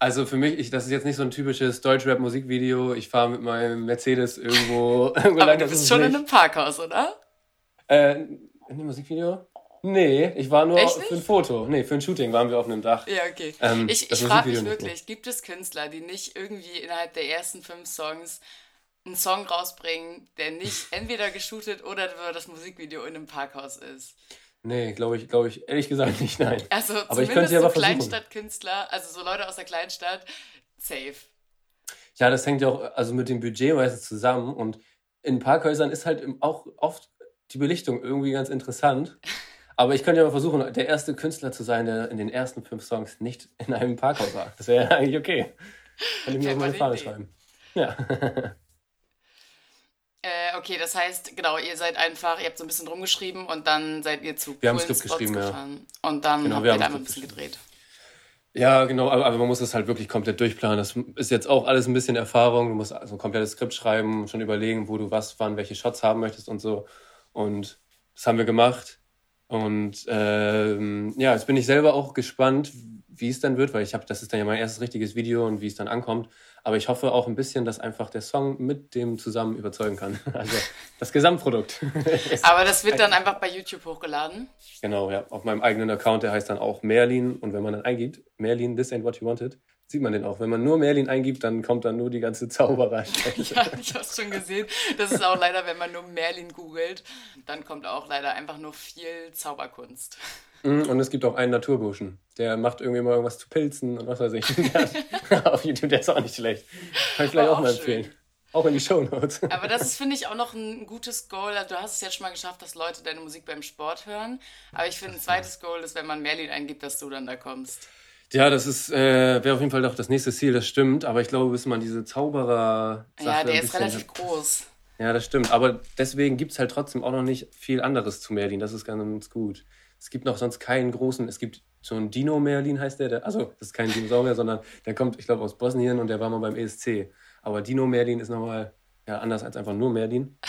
Also für mich, ich, das ist jetzt nicht so ein typisches Deutschrap-Musikvideo. Ich fahre mit meinem Mercedes irgendwo. irgendwo Aber lang, du bist ist schon nicht. in einem Parkhaus, oder? Äh, in dem Musikvideo? Nee, ich war nur für ein Foto. Nee, für ein Shooting waren wir auf einem Dach. Ja, okay. Ähm, ich ich frage mich wirklich, gibt es Künstler, die nicht irgendwie innerhalb der ersten fünf Songs einen Song rausbringen, der nicht entweder geshootet oder das Musikvideo in einem Parkhaus ist? Nee, glaube ich, glaube ich, ehrlich gesagt nicht, nein. Also Aber ich zumindest könnte ja so. Kleinstadtkünstler, also so Leute aus der Kleinstadt, safe. Ja, das hängt ja auch also mit dem Budget meistens zusammen. Und in Parkhäusern ist halt auch oft die Belichtung irgendwie ganz interessant. Aber ich könnte ja mal versuchen, der erste Künstler zu sein, der in den ersten fünf Songs nicht in einem Parkhaus war. Das wäre ja eigentlich okay. Kann ich mir Wäre auf mal meine eine Fahne schreiben. Ja. Äh, okay, das heißt, genau, ihr seid einfach, ihr habt so ein bisschen rumgeschrieben und dann seid ihr zu Wir haben Skript Spots geschrieben, ja. gefahren. Und dann Genau, habt wir ihr da ein bisschen gedreht. Ja, genau, aber, aber man muss es halt wirklich komplett durchplanen. Das ist jetzt auch alles ein bisschen Erfahrung. Du musst also ein komplettes Skript schreiben, schon überlegen, wo du was, wann, welche Shots haben möchtest und so. Und das haben wir gemacht. Und ähm, ja, jetzt bin ich selber auch gespannt, wie es dann wird, weil ich habe, das ist dann ja mein erstes richtiges Video und wie es dann ankommt. Aber ich hoffe auch ein bisschen, dass einfach der Song mit dem zusammen überzeugen kann. Also das Gesamtprodukt. Aber das wird dann einfach bei YouTube hochgeladen. Genau, ja. Auf meinem eigenen Account, der heißt dann auch Merlin. Und wenn man dann eingibt, Merlin, this ain't what you wanted, sieht man den auch. Wenn man nur Merlin eingibt, dann kommt dann nur die ganze Zauberer. Ja, ich habe schon gesehen. Das ist auch leider, wenn man nur Merlin googelt, dann kommt auch leider einfach nur viel Zauberkunst. Mm, und es gibt auch einen Naturburschen. Der macht irgendwie mal irgendwas zu Pilzen und was weiß ich. Auf YouTube, der ist auch nicht schlecht. Kann ich vielleicht War auch mal auch schön. empfehlen. Auch in die Shownotes. Aber das ist, finde ich, auch noch ein gutes Goal. Also, du hast es jetzt schon mal geschafft, dass Leute deine Musik beim Sport hören. Aber ich finde, ein zweites Goal ist, wenn man Merlin eingibt, dass du dann da kommst. Ja, das ist, äh, wäre auf jeden Fall doch das nächste Ziel, das stimmt. Aber ich glaube, bis man diese Zauberer-Sache Ja, der ist relativ groß. Ja, das stimmt. Aber deswegen gibt es halt trotzdem auch noch nicht viel anderes zu Merlin. Das ist ganz gut. Es gibt noch sonst keinen großen. Es gibt so einen Dino Merlin, heißt der. der also, das ist kein Dinosaurier, sondern der kommt, ich glaube, aus Bosnien und der war mal beim ESC. Aber Dino Merlin ist nochmal ja, anders als einfach nur Merlin.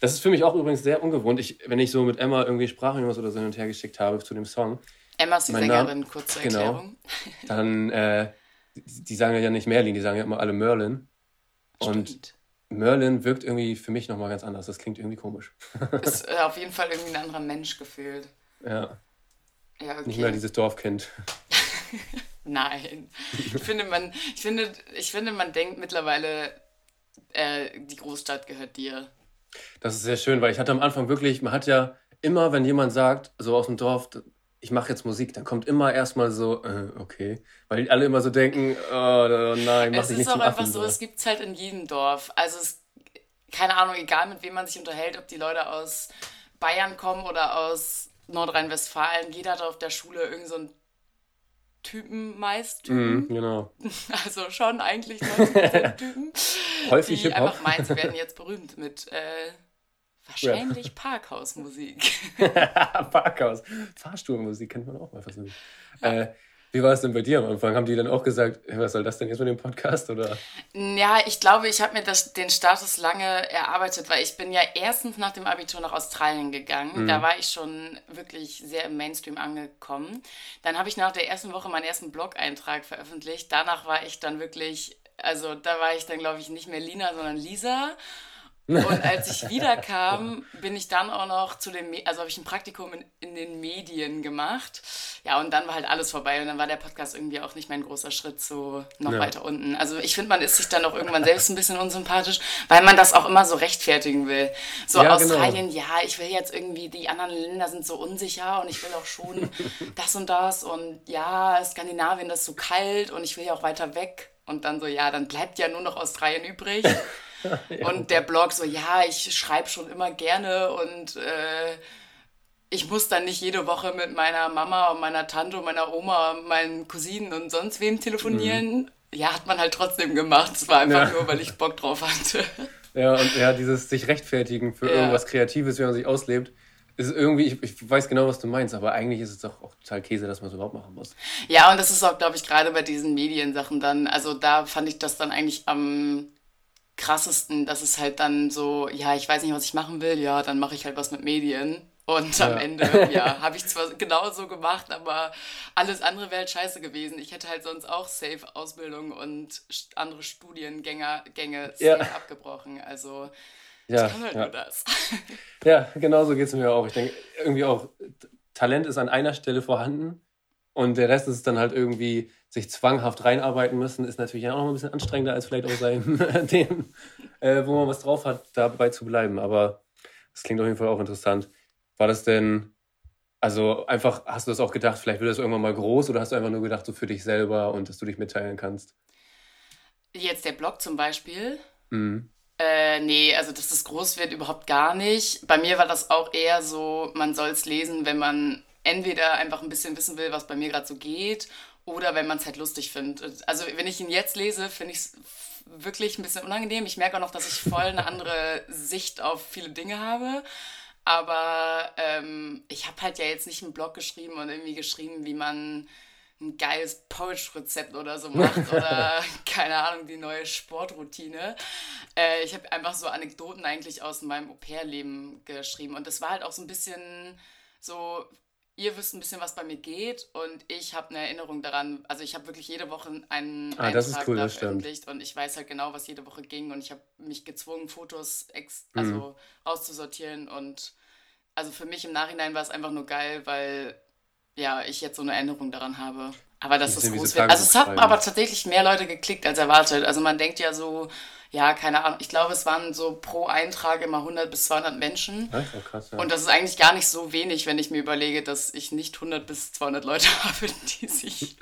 Das ist für mich auch übrigens sehr ungewohnt. Ich, wenn ich so mit Emma irgendwie Sprachmemos oder so hin und her geschickt habe zu dem Song, Emma ist die Name- Sängerin, kurz zur genau. Erklärung. dann, äh, die, die sagen ja nicht Merlin, die sagen ja immer alle Merlin. Und Stimmt. Merlin wirkt irgendwie für mich nochmal ganz anders. Das klingt irgendwie komisch. Ist äh, auf jeden Fall irgendwie ein anderer Mensch gefühlt. Ja, Ja, okay. nicht mehr dieses Dorfkind. Nein. Ich finde, man, ich, finde, ich finde, man denkt mittlerweile, äh, die Großstadt gehört dir. Das ist sehr schön, weil ich hatte am Anfang wirklich, man hat ja immer, wenn jemand sagt, so aus dem Dorf, ich mache jetzt Musik, dann kommt immer erstmal so, äh, okay. Weil alle immer so denken, oh, oh nein, mach Es dich ist nicht auch zum einfach Affen. so, es gibt es halt in jedem Dorf. Also es, keine Ahnung, egal mit wem man sich unterhält, ob die Leute aus Bayern kommen oder aus Nordrhein-Westfalen, jeder hat auf der Schule irgend so einen Typen meist, Typen. Mhm, genau. Also schon eigentlich 90% Typen, Häufig die einfach meinen, sie werden jetzt berühmt mit äh, wahrscheinlich Parkhausmusik. Parkhaus. Fahrstuhlmusik kennt man auch mal versuchen. Äh, wie war es denn bei dir am Anfang? Haben die dann auch gesagt, hey, was soll das denn jetzt mit dem Podcast? Oder? Ja, ich glaube, ich habe mir das, den Status lange erarbeitet, weil ich bin ja erstens nach dem Abitur nach Australien gegangen. Da war ich schon wirklich sehr im Mainstream angekommen. Dann habe ich nach der ersten Woche meinen ersten Blog-Eintrag veröffentlicht. Danach war ich dann wirklich, also da war ich dann, glaube ich, nicht mehr Lina, sondern Lisa. Und als ich wiederkam, bin ich dann auch noch zu den, Me also habe ich ein Praktikum in, in, den Medien gemacht. Ja, und dann war halt alles vorbei und dann war der Podcast irgendwie auch nicht mein großer Schritt so noch ja. weiter unten. Also ich finde, man ist sich dann auch irgendwann selbst ein bisschen unsympathisch, weil man das auch immer so rechtfertigen will. So ja, genau. Australien, genau. ja, ich will jetzt irgendwie, die anderen Länder sind so unsicher und ich will auch schon das und das und ja, Skandinavien, das ist so kalt und ich will ja auch weiter weg. Und dann so, ja, dann bleibt ja nur noch Australien übrig. Und der Blog so, ja, ich schreibe schon immer gerne und äh, ich muss dann nicht jede Woche mit meiner Mama und meiner Tante und meiner Oma und meinen Cousinen und sonst wem telefonieren. Mhm. Ja, hat man halt trotzdem gemacht. Es war einfach ja. nur, weil ich Bock drauf hatte. Ja, und ja, dieses sich rechtfertigen für ja. irgendwas Kreatives, wenn man sich auslebt, ist irgendwie, ich, ich, weiß genau, was du meinst, aber eigentlich ist es doch auch total Käse, dass man es überhaupt machen muss. Ja, und das ist auch, glaube ich, gerade bei diesen Mediensachen dann, also da fand ich das dann eigentlich am krassesten, dass es halt dann so, ja, ich weiß nicht, was ich machen will, ja, dann mache ich halt was mit Medien. Und ja. am Ende, ja, habe ich zwar genauso gemacht, aber alles andere wäre halt scheiße gewesen. Ich hätte halt sonst auch safe Ausbildung und andere Studiengänge Gänge safe ja. abgebrochen. Also ja, ich kann halt ja. nur das. Ja, genau so geht es mir auch. Ich denke irgendwie auch, Talent ist an einer Stelle vorhanden und der Rest ist dann halt irgendwie sich zwanghaft reinarbeiten müssen, ist natürlich auch noch ein bisschen anstrengender als vielleicht auch sein, dem, äh, wo man was drauf hat, dabei zu bleiben. Aber das klingt auf jeden Fall auch interessant. War das denn, also einfach, hast du das auch gedacht, vielleicht wird das irgendwann mal groß oder hast du einfach nur gedacht, so für dich selber und dass du dich mitteilen kannst? Jetzt der Blog zum Beispiel. Mhm. Äh, nee, also dass das groß wird, überhaupt gar nicht. Bei mir war das auch eher so, man soll es lesen, wenn man entweder einfach ein bisschen wissen will, was bei mir gerade so geht oder wenn man es halt lustig findet. Also wenn ich ihn jetzt lese, finde ich es wirklich ein bisschen unangenehm. Ich merke auch noch, dass ich voll eine andere Sicht auf viele Dinge habe. Aber ähm, ich habe halt ja jetzt nicht einen Blog geschrieben und irgendwie geschrieben, wie man ein geiles Porridge-Rezept oder so macht oder keine Ahnung, die neue Sportroutine. Äh, ich habe einfach so Anekdoten eigentlich aus meinem Au-pair-Leben geschrieben und das war halt auch so ein bisschen so ihr wisst ein bisschen, was bei mir geht und ich habe eine Erinnerung daran. Also ich habe wirklich jede Woche einen ah, Eintrag cool, da veröffentlicht und ich weiß halt genau, was jede Woche ging und ich habe mich gezwungen, Fotos ex mhm. also auszusortieren und also für mich im Nachhinein war es einfach nur geil, weil ja, ich jetzt so eine Erinnerung daran habe. Aber das ist groß. Also es haben aber tatsächlich mehr Leute geklickt als erwartet. Also man denkt ja so, ja, keine Ahnung, ich glaube, es waren so pro Eintrag immer 100 bis 200 Menschen. Ja, krass, ja. Und das ist eigentlich gar nicht so wenig, wenn ich mir überlege, dass ich nicht 100 bis 200 Leute habe, die sich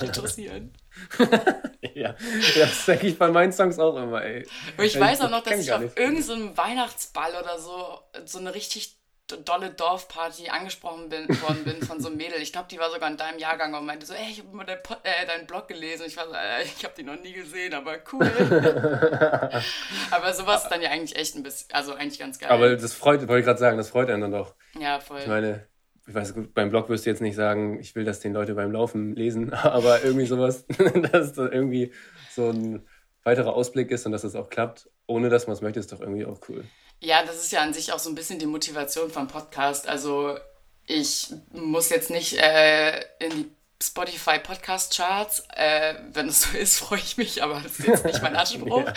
interessieren. ja, das denke ich bei meinen Songs auch immer, ey. Und ich weiß auch noch, dass ich auf irgendeinem Weihnachtsball oder so so eine richtig dolle Dorfparty angesprochen bin, worden bin von so einem Mädel. Ich glaube, die war sogar in deinem Jahrgang und meinte so, ey, ich habe immer dein äh, deinen Blog gelesen. Ich war so, äh, ich habe die noch nie gesehen, aber cool. aber sowas ist dann ja eigentlich echt ein bisschen, also eigentlich ganz geil. Aber das freut, wollte ich gerade sagen, das freut einen dann doch. Ja, voll. Ich meine, ich weiß gut, beim Blog wirst du jetzt nicht sagen, ich will, dass den Leute beim Laufen lesen, aber irgendwie sowas, dass das irgendwie so ein weiterer Ausblick ist und dass das auch klappt, ohne dass man es möchte, ist doch irgendwie auch cool. Ja, das ist ja an sich auch so ein bisschen die Motivation vom Podcast. Also ich muss jetzt nicht äh, in die Spotify Podcast Charts. Äh, wenn es so ist, freue ich mich, aber das ist jetzt nicht mein Anspruch. ja.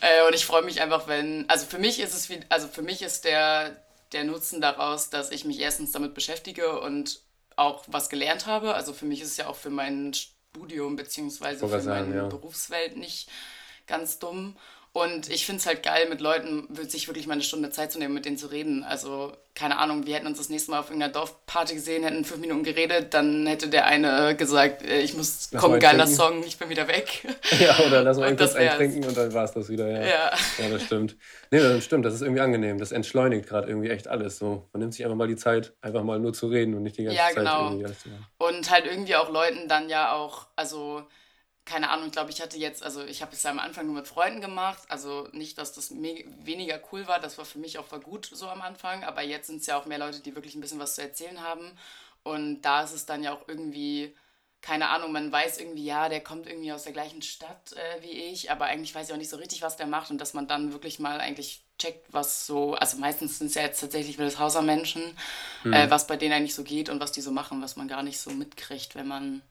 äh, und ich freue mich einfach, wenn, also für mich ist es wie, also für mich ist der, der Nutzen daraus, dass ich mich erstens damit beschäftige und auch was gelernt habe. Also für mich ist es ja auch für mein Studium beziehungsweise für meine ja. Berufswelt nicht ganz dumm. Und ich finde es halt geil, mit Leuten sich wirklich mal eine Stunde Zeit zu nehmen, mit denen zu reden. Also, keine Ahnung, wir hätten uns das nächste Mal auf irgendeiner Dorfparty gesehen, hätten fünf Minuten geredet, dann hätte der eine gesagt, äh, ich muss, lass komm, geiler trinken. Song, ich bin wieder weg. Ja, oder lass mal kurz eintrinken und dann war es das wieder, ja. ja. Ja, das stimmt. Nee, das stimmt, das ist irgendwie angenehm. Das entschleunigt gerade irgendwie echt alles. So, man nimmt sich einfach mal die Zeit, einfach mal nur zu reden und nicht die ganze ja, Zeit genau. irgendwie alles zu machen. Und halt irgendwie auch Leuten dann ja auch, also keine Ahnung, ich glaube, ich hatte jetzt, also ich habe es ja am Anfang nur mit Freunden gemacht, also nicht, dass das weniger cool war, das war für mich auch war gut so am Anfang, aber jetzt sind es ja auch mehr Leute, die wirklich ein bisschen was zu erzählen haben und da ist es dann ja auch irgendwie, keine Ahnung, man weiß irgendwie, ja, der kommt irgendwie aus der gleichen Stadt äh, wie ich, aber eigentlich weiß ich auch nicht so richtig, was der macht und dass man dann wirklich mal eigentlich checkt, was so, also meistens sind es ja jetzt tatsächlich Wildeshauser-Menschen, mhm. äh, was bei denen eigentlich so geht und was die so machen, was man gar nicht so mitkriegt, wenn man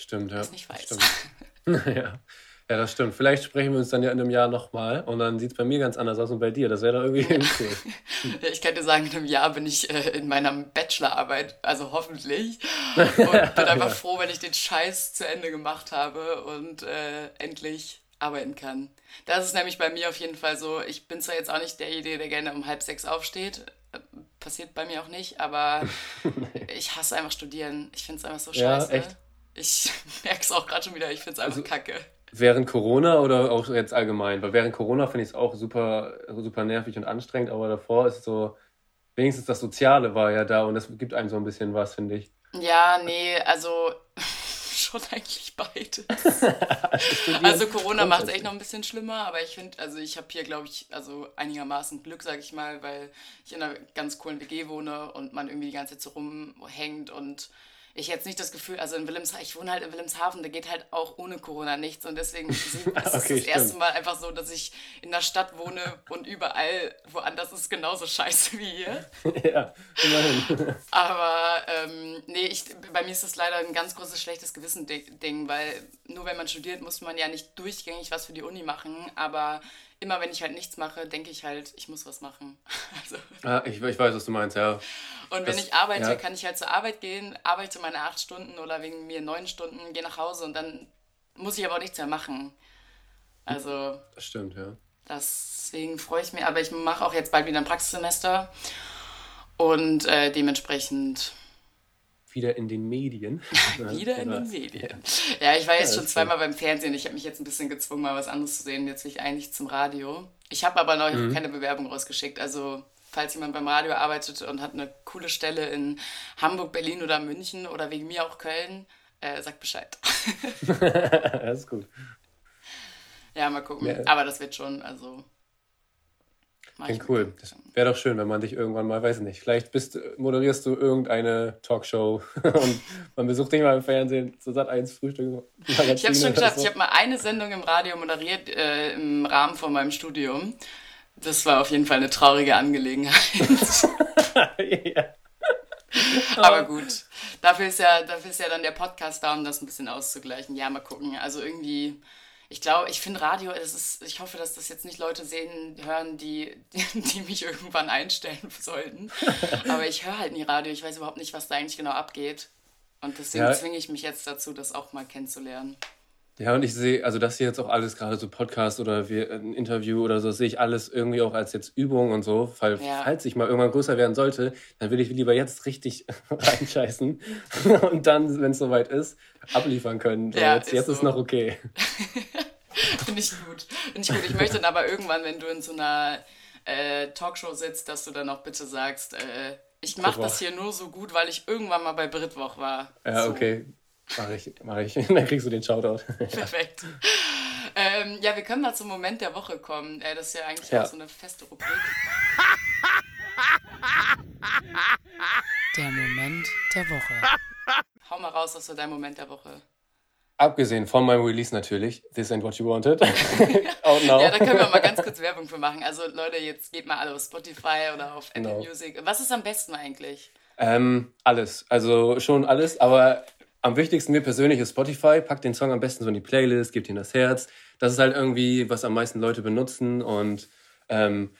Stimmt, ja. das nicht weiß. ja. ja, das stimmt. Vielleicht sprechen wir uns dann ja in einem Jahr nochmal und dann sieht es bei mir ganz anders aus und bei dir. Das wäre doch irgendwie cool. ich dir sagen, in einem Jahr bin ich äh, in meiner Bachelorarbeit, also hoffentlich. Und bin einfach ja. froh, wenn ich den Scheiß zu Ende gemacht habe und äh, endlich arbeiten kann. Das ist nämlich bei mir auf jeden Fall so. Ich bin zwar jetzt auch nicht derjenige, der gerne um halb sechs aufsteht. Passiert bei mir auch nicht, aber ich hasse einfach studieren. Ich finde es einfach so scheiße. Ja, echt? Ich merke es auch gerade schon wieder, ich finde es einfach also, kacke. Während Corona oder auch jetzt allgemein? Weil während Corona finde ich es auch super, super nervig und anstrengend, aber davor ist so, wenigstens das Soziale war ja da und das gibt einem so ein bisschen was, finde ich. Ja, nee, also schon eigentlich beides. also Corona macht es echt noch ein bisschen schlimmer, aber ich finde, also ich habe hier, glaube ich, also einigermaßen Glück, sage ich mal, weil ich in einer ganz coolen WG wohne und man irgendwie die ganze Zeit so rumhängt und ich jetzt nicht das Gefühl, also in Wilhelmshaven, ich wohne halt in Wilhelmshaven, da geht halt auch ohne Corona nichts und deswegen ist es okay, das stimmt. erste Mal einfach so, dass ich in der Stadt wohne und überall woanders ist genauso scheiße wie hier. ja, immerhin. Aber ähm, nee, ich, bei mir ist das leider ein ganz großes schlechtes Gewissen-Ding, weil nur wenn man studiert, muss man ja nicht durchgängig was für die Uni machen, aber immer wenn ich halt nichts mache, denke ich halt, ich muss was machen. Also. Ah, ich, ich weiß, was du meinst, ja. Und wenn das, ich arbeite, ja. kann ich halt zur Arbeit gehen, arbeite meine acht Stunden oder wegen mir neun Stunden, gehe nach Hause und dann muss ich aber auch nichts mehr machen. Also. Das stimmt, ja. Deswegen freue ich mich, aber ich mache auch jetzt bald wieder ein Praxissemester und äh, dementsprechend wieder in den Medien. wieder in den Medien. Ja, ich war jetzt ja, schon zweimal beim Fernsehen. Ich habe mich jetzt ein bisschen gezwungen, mal was anderes zu sehen. Jetzt will ich eigentlich zum Radio. Ich habe aber noch mhm. keine Bewerbung rausgeschickt. Also, falls jemand beim Radio arbeitet und hat eine coole Stelle in Hamburg, Berlin oder München oder wegen mir auch Köln, äh, sagt Bescheid. das ist gut. Ja, mal gucken. Ja. Aber das wird schon, also Klingt cool. Das wäre doch schön, wenn man dich irgendwann mal, weiß nicht, vielleicht bist, moderierst du irgendeine Talkshow und man besucht dich mal im Fernsehen, so Sat 1 Frühstück. Ich habe schon geschafft, so. ich habe mal eine Sendung im Radio moderiert äh, im Rahmen von meinem Studium. Das war auf jeden Fall eine traurige Angelegenheit. ja. Aber gut, dafür ist, ja, dafür ist ja dann der Podcast da, um das ein bisschen auszugleichen. Ja, mal gucken. Also irgendwie ich glaube, ich finde Radio, das ist, ich hoffe, dass das jetzt nicht Leute sehen, hören, die, die mich irgendwann einstellen sollten. Aber ich höre halt nie Radio, ich weiß überhaupt nicht, was da eigentlich genau abgeht. Und deswegen ja. zwinge ich mich jetzt dazu, das auch mal kennenzulernen. Ja, und ich sehe, also das hier jetzt auch alles gerade so Podcast oder wir, ein Interview oder so, sehe ich alles irgendwie auch als jetzt Übung und so, weil ja. falls ich mal irgendwann größer werden sollte, dann würde ich lieber jetzt richtig reinscheißen und dann, wenn es soweit ist, abliefern können. Ja, jetzt, jetzt so. ist noch okay. Finde ich gut. Finde ich gut. Ich möchte dann aber irgendwann, wenn du in so einer äh, Talkshow sitzt, dass du dann auch bitte sagst, äh, ich mache das hier nur so gut, weil ich irgendwann mal bei Britwoch war. Ja, so. okay. Mach ich, mach ich. Dann kriegst du den Shoutout. Perfekt. Ähm, ja, wir können mal zum Moment der Woche kommen. Äh, das ist ja eigentlich ja. auch so eine feste Rubrik. Der Moment der Woche. Hau mal raus, was war dein Moment der Woche? Abgesehen von meinem Release natürlich, This Ain't What You Wanted. Out now. Ja, da können wir mal ganz kurz Werbung für machen. Also Leute, jetzt geht mal alle auf Spotify oder auf Apple genau. Music. Was ist am besten eigentlich? Ähm, alles. Also schon alles, aber am wichtigsten mir persönlich ist Spotify. Packt den Song am besten so in die Playlist, gebt ihm das Herz. Das ist halt irgendwie, was am meisten Leute benutzen und ähm,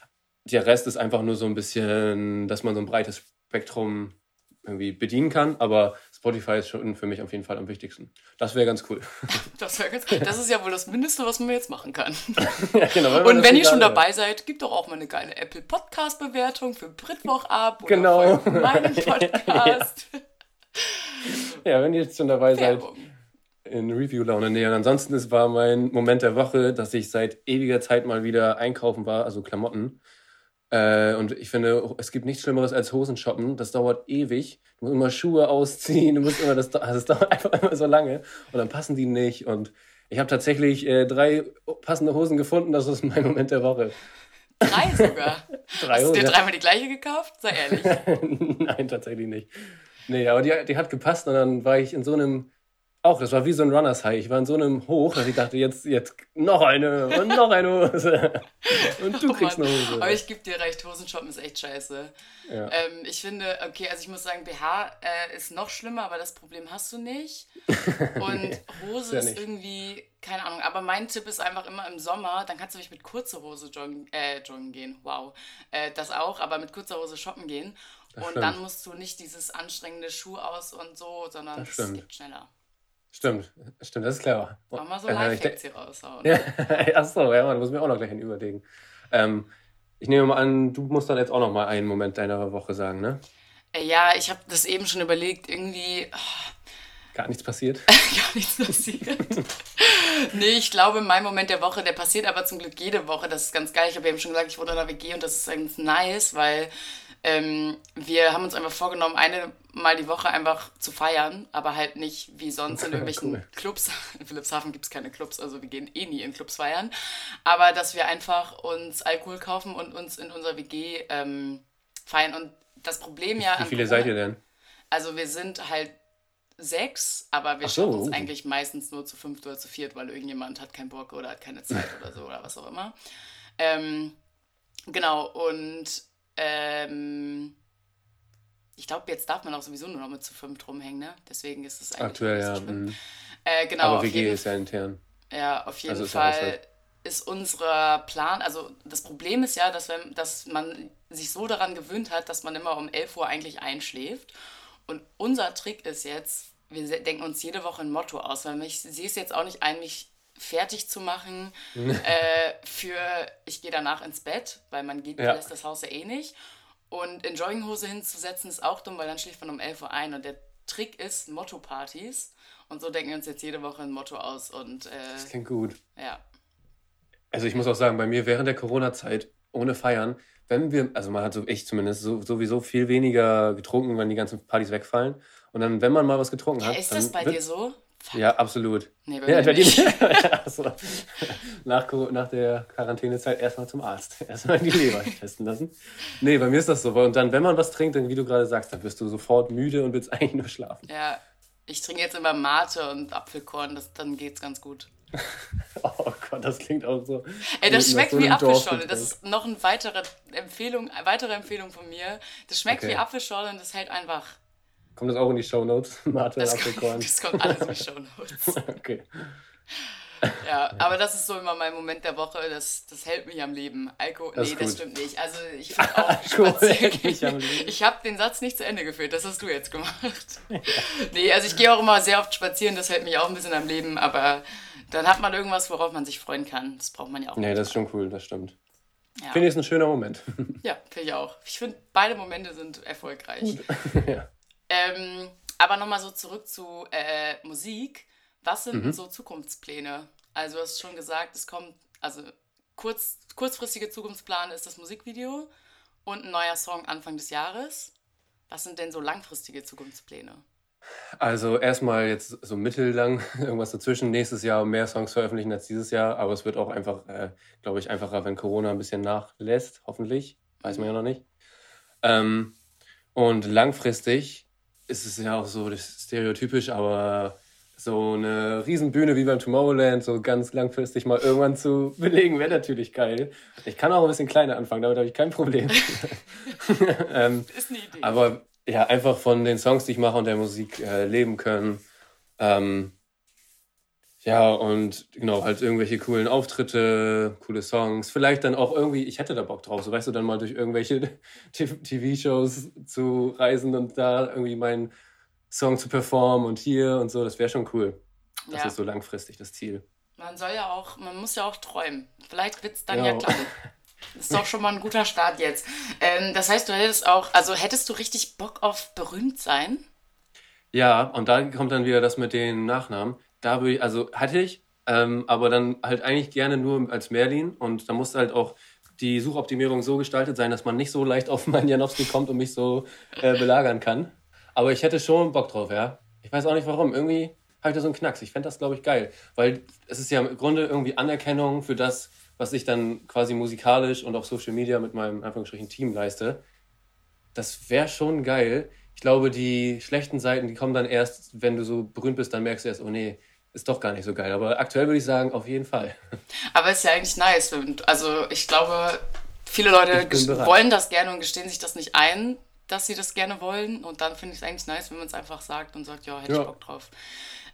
der Rest ist einfach nur so ein bisschen, dass man so ein breites Spektrum irgendwie bedienen kann, aber Spotify ist schon für mich auf jeden Fall am wichtigsten. Das wäre ganz cool. Das wäre ganz cool. Das ist ja wohl das Mindeste, was man jetzt machen kann. ja, genau, Und wenn ihr schon dabei seid, gebt doch auch mal eine geile Apple Podcast Bewertung für Britwoch ab oder genau. meinen Podcast. ja. ja, wenn ihr jetzt schon dabei Werbung. seid, in Review-Laune nähern. Ansonsten es war mein Moment der Woche, dass ich seit ewiger Zeit mal wieder einkaufen war, also Klamotten. Äh, und ich finde, es gibt nichts Schlimmeres als Hosen shoppen. Das dauert ewig. Du musst immer Schuhe ausziehen, du musst immer das, also es dauert einfach immer so lange und dann passen die nicht. Und ich habe tatsächlich äh, drei passende Hosen gefunden. Das ist mein Moment der Woche. Drei sogar. drei Hast du dir dreimal die gleiche gekauft? Sei ehrlich. Nein, tatsächlich nicht. Nee, aber die, die hat gepasst und dann war ich in so einem auch, das war wie so ein Runners High. Ich war in so einem Hoch, dass ich dachte, jetzt, jetzt noch eine und noch eine Hose. Und du oh kriegst eine Hose. Aber ich gebe dir recht, Hosenshoppen ist echt scheiße. Ja. Ähm, ich finde, okay, also ich muss sagen, BH äh, ist noch schlimmer, aber das Problem hast du nicht. Und nee, Hose ist, ja ist irgendwie, keine Ahnung, aber mein Tipp ist einfach immer im Sommer, dann kannst du nicht mit kurzer Hose joggen, äh, joggen gehen. Wow. Äh, das auch, aber mit kurzer Hose shoppen gehen. Das und stimmt. dann musst du nicht dieses anstrengende Schuh aus und so, sondern es geht schneller. Stimmt, stimmt, das ist clever. Mach mal so äh, Lifehacks hier raushauen. ja, achso, ja, man muss mir auch noch gleich einen überlegen. Ähm, ich nehme mal an, du musst dann jetzt auch noch mal einen Moment deiner Woche sagen, ne? Äh, ja, ich habe das eben schon überlegt, irgendwie. Oh, Gar nichts passiert? Gar nichts passiert. nee, ich glaube, mein Moment der Woche, der passiert aber zum Glück jede Woche. Das ist ganz geil. Ich habe eben schon gesagt, ich wohne in der WG und das ist ganz nice, weil ähm, wir haben uns einfach vorgenommen, eine Mal die Woche einfach zu feiern, aber halt nicht wie sonst in irgendwelchen cool. Clubs. In Philipshafen gibt es keine Clubs, also wir gehen eh nie in Clubs feiern. Aber dass wir einfach uns Alkohol kaufen und uns in unserer WG ähm, feiern. Und das Problem ja. Wie viele seid ihr denn? Also wir sind halt sechs, aber wir so. schaffen uns eigentlich meistens nur zu fünft oder zu viert, weil irgendjemand hat keinen Bock oder hat keine Zeit oder so oder was auch immer. Ähm, genau, und ähm, ich glaube, jetzt darf man auch sowieso nur noch mit zu fünf rumhängen, ne? Deswegen ist es eigentlich Aktuell, ja. Mhm. äh, genau, Aber WG ist ja intern. Ja, auf jeden also Fall ist unser Plan, also das Problem ist ja, dass, wenn, dass man sich so daran gewöhnt hat, dass man immer um 11 Uhr eigentlich einschläft. Und unser Trick ist jetzt, wir denken uns jede Woche ein Motto aus, weil ich sehe es jetzt auch nicht ein, mich fertig zu machen äh, für ich gehe danach ins Bett, weil man geht, ja. lässt das Haus ja eh nicht. Und in Jogginghose hinzusetzen ist auch dumm, weil dann schläft man um 11 Uhr ein. Und der Trick ist Motto-Partys. Und so denken wir uns jetzt jede Woche ein Motto aus. Und, äh, das klingt gut. Ja. Also ich muss auch sagen, bei mir während der Corona-Zeit, ohne Feiern, wenn wir, also man hat so, ich zumindest, so, sowieso viel weniger getrunken, wenn die ganzen Partys wegfallen. Und dann, wenn man mal was getrunken ja, hat. Ist das bei dir so? Fuck. Ja, absolut. Nee, bei ja, mir nicht. also, nach, nach der Quarantänezeit erstmal zum Arzt. Erstmal die Leber testen lassen. Nee, bei mir ist das so. Und dann, wenn man was trinkt, dann, wie du gerade sagst, dann wirst du sofort müde und willst eigentlich nur schlafen. Ja, ich trinke jetzt immer Mate und Apfelkorn, das, dann geht's ganz gut. oh Gott, das klingt auch so. Ey, das schmeckt so wie Apfelschorle. Das ist noch eine weitere Empfehlung, weitere Empfehlung von mir. Das schmeckt okay. wie Apfelschorle und das hält einfach Kommt das auch in die Show Notes? Mate das Apfelkorn. Kommt, das kommt alles in die Show Notes. okay. Ja, aber das ist so immer mein Moment der Woche, das, das hält mich am Leben. Alkohol, nee, das stimmt nicht. Also ich finde auch Alkohol Ich habe den Satz nicht zu Ende geführt, das hast du jetzt gemacht. Ja. Nee, also ich gehe auch immer sehr oft spazieren, das hält mich auch ein bisschen am Leben, aber dann hat man irgendwas, worauf man sich freuen kann. Das braucht man ja auch. Nee, das ist schon cool, das stimmt. Ja. Finde ich, ein schöner Moment. Ja, finde ich auch. Ich finde, beide Momente sind erfolgreich. ja. Ähm, aber nochmal so zurück zu äh, Musik. Was sind mhm. so Zukunftspläne? Also du hast schon gesagt, es kommt, also kurz, kurzfristige Zukunftsplan ist das Musikvideo und ein neuer Song Anfang des Jahres. Was sind denn so langfristige Zukunftspläne? Also erstmal jetzt so mittellang, irgendwas dazwischen, nächstes Jahr mehr Songs veröffentlichen als dieses Jahr, aber es wird auch einfach, äh, glaube ich, einfacher, wenn Corona ein bisschen nachlässt, hoffentlich, weiß man ja noch nicht. Ähm, und langfristig ist es ja auch so stereotypisch, aber so eine Riesenbühne wie beim Tomorrowland, so ganz langfristig mal irgendwann zu belegen, wäre natürlich geil. Ich kann auch ein bisschen kleiner anfangen, damit habe ich kein Problem. ähm, ist eine Idee. Aber ja, einfach von den Songs, die ich mache und der Musik äh, leben können. Ähm, ja, und genau, halt irgendwelche coolen Auftritte, coole Songs. Vielleicht dann auch irgendwie, ich hätte da Bock drauf, so weißt du, dann mal durch irgendwelche TV-Shows zu reisen und da irgendwie meinen Song zu performen und hier und so, das wäre schon cool. Das ja. ist so langfristig das Ziel. Man soll ja auch, man muss ja auch träumen. Vielleicht wird es dann ja, ja klappen. Das ist doch schon mal ein guter Start jetzt. Ähm, das heißt, du hättest auch, also hättest du richtig Bock auf berühmt sein? Ja, und da kommt dann wieder das mit den Nachnamen da würde ich, also hatte ich, ähm, aber dann halt eigentlich gerne nur als Merlin und da musste halt auch die Suchoptimierung so gestaltet sein, dass man nicht so leicht auf meinen Janowski kommt und mich so äh, belagern kann. Aber ich hätte schon Bock drauf, ja. Ich weiß auch nicht warum. Irgendwie habe ich da so einen Knacks. Ich fände das, glaube ich, geil. Weil es ist ja im Grunde irgendwie Anerkennung für das, was ich dann quasi musikalisch und auf Social Media mit meinem Anführungsstrichen Team leiste. Das wäre schon geil. Ich glaube, die schlechten Seiten, die kommen dann erst, wenn du so berühmt bist, dann merkst du erst, oh nee, ist doch gar nicht so geil. Aber aktuell würde ich sagen, auf jeden Fall. Aber ist ja eigentlich nice. Also ich glaube, viele Leute wollen das gerne und gestehen sich das nicht ein, dass sie das gerne wollen. Und dann finde ich es eigentlich nice, wenn man es einfach sagt und sagt, ja, hätte ja. ich Bock drauf.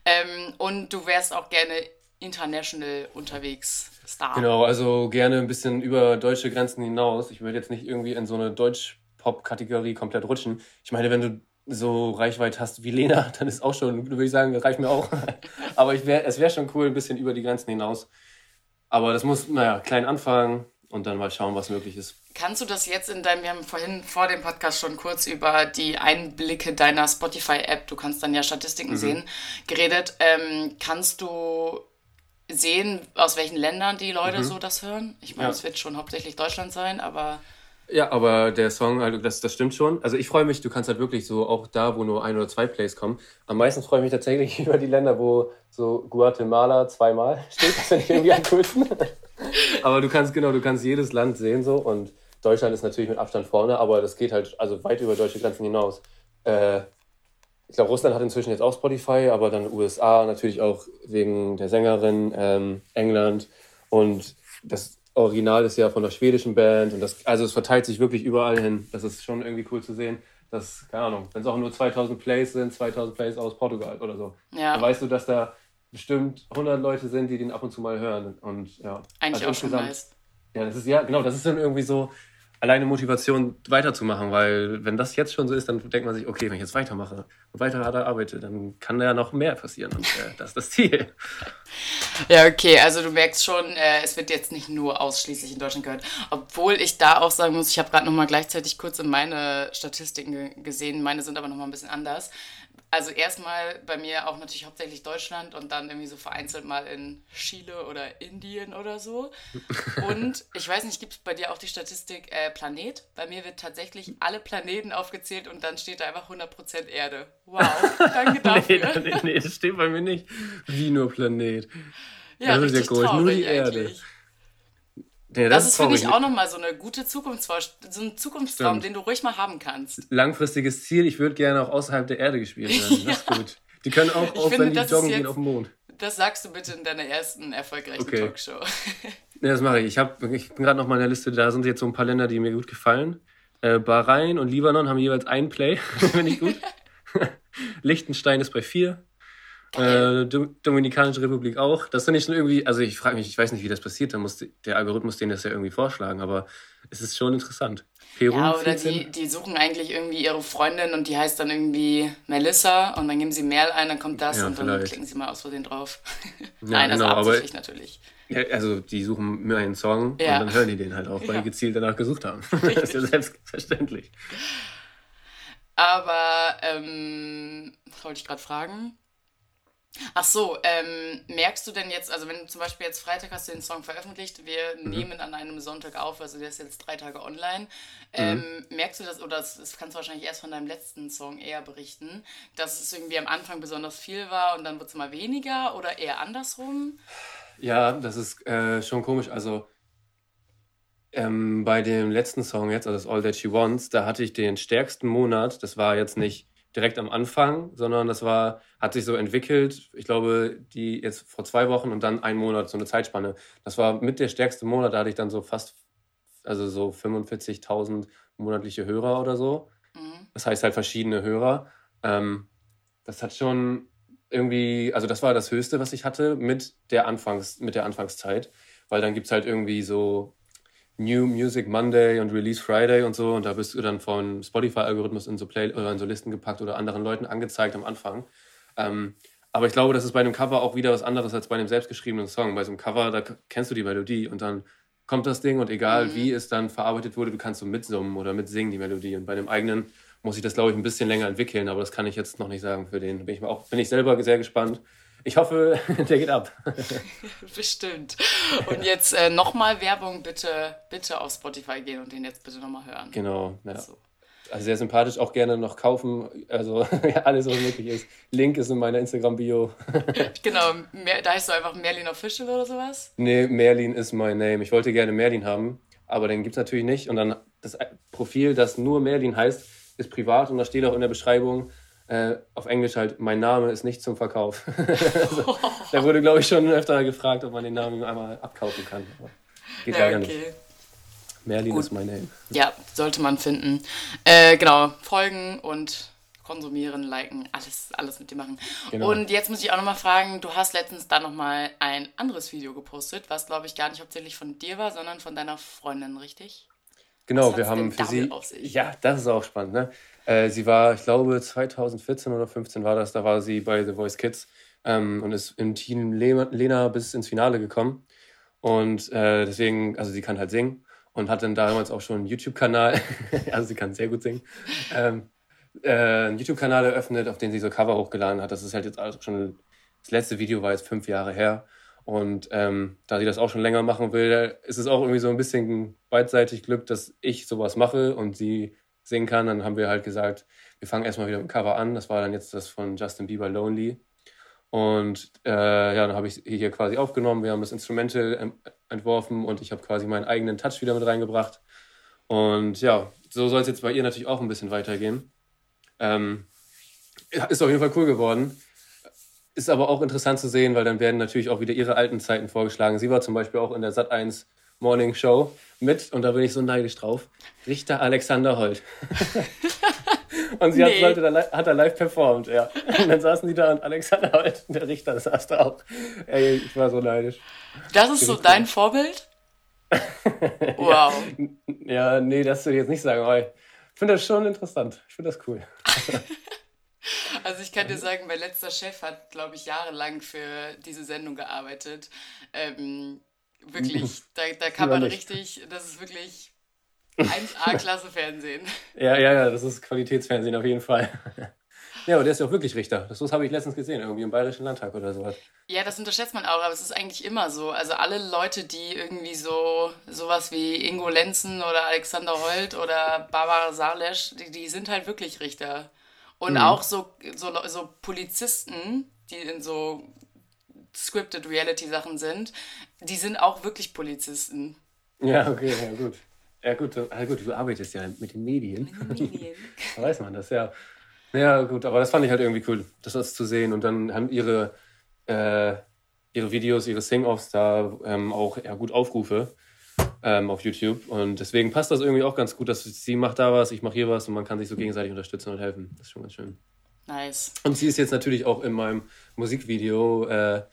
Ähm, und du wärst auch gerne international unterwegs, Star. Genau, also gerne ein bisschen über deutsche Grenzen hinaus. Ich würde jetzt nicht irgendwie in so eine Deutsch-Pop-Kategorie komplett rutschen. Ich meine, wenn du so Reichweite hast wie Lena, dann ist auch schon, würde ich sagen, reicht mir auch. Aber ich wär, es wäre schon cool, ein bisschen über die Grenzen hinaus. Aber das muss, naja, klein anfangen und dann mal schauen, was möglich ist. Kannst du das jetzt in deinem, wir haben vorhin vor dem Podcast schon kurz über die Einblicke deiner Spotify-App, du kannst dann ja Statistiken mhm. sehen, geredet. Ähm, kannst du sehen, aus welchen Ländern die Leute mhm. so das hören? Ich meine, es wird schon hauptsächlich Deutschland sein, aber ja, aber der Song, also das, das stimmt schon. Also ich freue mich, du kannst halt wirklich so auch da, wo nur ein oder zwei Plays kommen. Am meisten freue ich mich tatsächlich über die Länder, wo so Guatemala zweimal steht. Das finde ich irgendwie am coolsten. aber du kannst, genau, du kannst jedes Land sehen so und Deutschland ist natürlich mit Abstand vorne, aber das geht halt also weit über deutsche Grenzen hinaus. Äh, ich glaube, Russland hat inzwischen jetzt auch Spotify, aber dann USA natürlich auch wegen der Sängerin, ähm, England und das Original ist ja von der schwedischen Band und das, also es verteilt sich wirklich überall hin. Das ist schon irgendwie cool zu sehen. dass, keine Ahnung, wenn es auch nur 2000 Plays sind, 2000 Plays aus Portugal oder so. Ja. Dann weißt du, dass da bestimmt 100 Leute sind, die den ab und zu mal hören. Und ja. Eigentlich also auch schon nice. Ja, das ist ja, genau, das ist dann irgendwie so, alleine Motivation weiterzumachen, weil wenn das jetzt schon so ist, dann denkt man sich, okay, wenn ich jetzt weitermache und weiter arbeite, dann kann da noch mehr passieren und äh, das ist das Ziel. Ja, okay, also du merkst schon, äh, es wird jetzt nicht nur ausschließlich in Deutschland gehört, obwohl ich da auch sagen muss, ich habe gerade noch mal gleichzeitig kurz in meine Statistiken gesehen, meine sind aber noch mal ein bisschen anders also erstmal bei mir auch natürlich hauptsächlich Deutschland und dann irgendwie so vereinzelt mal in Chile oder Indien oder so. Und ich weiß nicht, gibt es bei dir auch die Statistik äh, Planet? Bei mir wird tatsächlich alle Planeten aufgezählt und dann steht da einfach 100% Erde. Wow, danke dafür. nee, nee, das steht bei mir nicht. Wie nur Planet. Ja, das ist ja groß, nur die Erde. Ja, das, das ist, finde ich, auch nochmal so eine gute Zukunftsvorstellung, so ein Zukunftstraum, Stimmt. den du ruhig mal haben kannst. Langfristiges Ziel, ich würde gerne auch außerhalb der Erde gespielt werden. Das ist gut. Die können auch, auch finde, wenn die joggen jetzt, gehen, auf dem Mond. Das sagst du bitte in deiner ersten erfolgreichen okay. Talkshow. ja, das mache ich. Ich, hab, ich bin gerade noch mal in der Liste, da sind jetzt so ein paar Länder, die mir gut gefallen. Äh, Bahrain und Libanon haben jeweils ein Play, finde ich gut. Liechtenstein ist bei vier. Äh, Dominikanische Republik auch. Das finde ich schon irgendwie, also ich frage mich, ich weiß nicht, wie das passiert, da muss der Algorithmus den das ja irgendwie vorschlagen, aber es ist schon interessant. Peru, ja, oder die, die suchen eigentlich irgendwie ihre Freundin und die heißt dann irgendwie Melissa und dann geben sie Merl ein, dann kommt das ja, und vielleicht. dann klicken sie mal aus Versehen drauf. Ja, Nein, das genau, ist absichtlich natürlich. Ja, also die suchen mir einen Song ja. und dann hören die den halt auch, weil die gezielt danach gesucht haben. das ist ja selbstverständlich. Aber, ähm, was wollte ich gerade fragen? Ach so, ähm, merkst du denn jetzt, also wenn du zum Beispiel jetzt Freitag hast du den Song veröffentlicht, wir mhm. nehmen an einem Sonntag auf, also der ist jetzt drei Tage online, ähm, mhm. merkst du das, oder das, das, kannst du wahrscheinlich erst von deinem letzten Song eher berichten, dass es irgendwie am Anfang besonders viel war und dann wird es immer weniger oder eher andersrum? Ja, das ist äh, schon komisch, also ähm, bei dem letzten Song jetzt, also das All That She Wants, da hatte ich den stärksten Monat, das war jetzt nicht direkt am Anfang, sondern das war, hat sich so entwickelt. Ich glaube, die jetzt vor zwei Wochen und dann einen Monat, so eine Zeitspanne. Das war mit der stärkste Monat, da hatte ich dann so fast, also so 45.000 monatliche Hörer oder so. Mhm. Das heißt halt verschiedene Hörer. Ähm, das hat schon irgendwie, also das war das Höchste, was ich hatte mit der Anfangs, mit der Anfangszeit. Weil dann gibt es halt irgendwie so New Music Monday und Release Friday und so. Und da bist du dann von Spotify-Algorithmus in so Play oder in so Listen gepackt oder anderen Leuten angezeigt am Anfang. Ähm, aber ich glaube, das ist bei einem Cover auch wieder was anderes als bei einem selbstgeschriebenen Song. Bei so einem Cover, da kennst du die Melodie und dann kommt das Ding und egal mhm. wie es dann verarbeitet wurde, du kannst so mitsummen oder mitsingen die Melodie. Und bei dem eigenen muss ich das, glaube ich, ein bisschen länger entwickeln, aber das kann ich jetzt noch nicht sagen für den. Bin ich, auch, bin ich selber sehr gespannt. Ich hoffe, der geht ab. Bestimmt. Und jetzt äh, nochmal Werbung, bitte, bitte auf Spotify gehen und den jetzt bitte nochmal hören. Genau, ja. So. Also sehr sympathisch, auch gerne noch kaufen. Also alles, was möglich ist. Link ist in meiner Instagram-Bio. genau, da heißt du einfach Merlin Official oder sowas? Nee, Merlin ist mein Name. Ich wollte gerne Merlin haben, aber den gibt es natürlich nicht. Und dann das Profil, das nur Merlin heißt, ist privat und da steht auch in der Beschreibung, äh, auf Englisch halt, mein Name ist nicht zum Verkauf. also, da wurde, glaube ich, schon öfter gefragt, ob man den Namen einmal abkaufen kann. Aber geht ja, leider okay. nicht. Merlin Gut. ist mein Name. Ja, sollte man finden. Äh, genau, folgen und konsumieren, liken, alles, alles mit dir machen. Genau. Und jetzt muss ich auch nochmal fragen, du hast letztens da nochmal ein anderes Video gepostet, was glaube ich gar nicht hauptsächlich von dir war, sondern von deiner Freundin, richtig? Genau, wir haben für sie. Ja, das ist auch spannend, ne? Äh, sie war, ich glaube, 2014 oder 2015 war das, da war sie bei The Voice Kids ähm, und ist im Team Lena bis ins Finale gekommen. Und äh, deswegen, also sie kann halt singen und hat dann damals auch schon einen YouTube-Kanal, also sie kann sehr gut singen, ähm, äh, einen YouTube-Kanal eröffnet, auf den sie so Cover hochgeladen hat. Das ist halt jetzt auch schon, das letzte Video war jetzt fünf Jahre her. Und ähm, da sie das auch schon länger machen will, ist es auch irgendwie so ein bisschen beidseitig Glück, dass ich sowas mache und sie singen kann. Dann haben wir halt gesagt, wir fangen erstmal wieder mit dem Cover an. Das war dann jetzt das von Justin Bieber Lonely. Und äh, ja, dann habe ich hier quasi aufgenommen. Wir haben das Instrumental entworfen und ich habe quasi meinen eigenen Touch wieder mit reingebracht. Und ja, so soll es jetzt bei ihr natürlich auch ein bisschen weitergehen. Ähm, ist auf jeden Fall cool geworden. Ist aber auch interessant zu sehen, weil dann werden natürlich auch wieder ihre alten Zeiten vorgeschlagen. Sie war zum Beispiel auch in der Sat 1 Morning Show mit, und da bin ich so neidisch drauf, Richter Alexander Holt. und sie nee. hat, da, hat da live performt, ja. Und dann saßen die da und Alexander Holt, der Richter, saß da auch. Ey, ich war so neidisch. Das ist so dein cool. Vorbild? wow. Ja, ja, nee, das würde ich jetzt nicht sagen, aber ich finde das schon interessant. Ich finde das cool. Also ich kann dir sagen, mein letzter Chef hat, glaube ich, jahrelang für diese Sendung gearbeitet. Ähm, wirklich, da, da kann man richtig, das ist wirklich 1A-Klasse Fernsehen. Ja, ja, ja, das ist Qualitätsfernsehen auf jeden Fall. Ja, aber der ist ja auch wirklich Richter. Das, das habe ich letztens gesehen, irgendwie im Bayerischen Landtag oder sowas. Ja, das unterschätzt man auch, aber es ist eigentlich immer so. Also alle Leute, die irgendwie so sowas wie Ingo Lenzen oder Alexander Holt oder Barbara Salesch, die, die sind halt wirklich Richter. Und mhm. auch so, so, so Polizisten, die in so scripted Reality-Sachen sind, die sind auch wirklich Polizisten. Ja, okay, ja gut. Ja gut, ja, gut du arbeitest ja mit den Medien. Mit den Medien. da weiß man das, ja. Ja gut, aber das fand ich halt irgendwie cool, das, zu sehen. Und dann haben ihre, äh, ihre Videos, ihre Sing-Offs da ähm, auch ja, gut Aufrufe ähm, auf YouTube. Und deswegen passt das irgendwie auch ganz gut, dass sie macht da was, ich mache hier was und man kann sich so gegenseitig unterstützen und helfen. Das ist schon ganz schön. Nice. Und sie ist jetzt natürlich auch in meinem Musikvideo. Äh,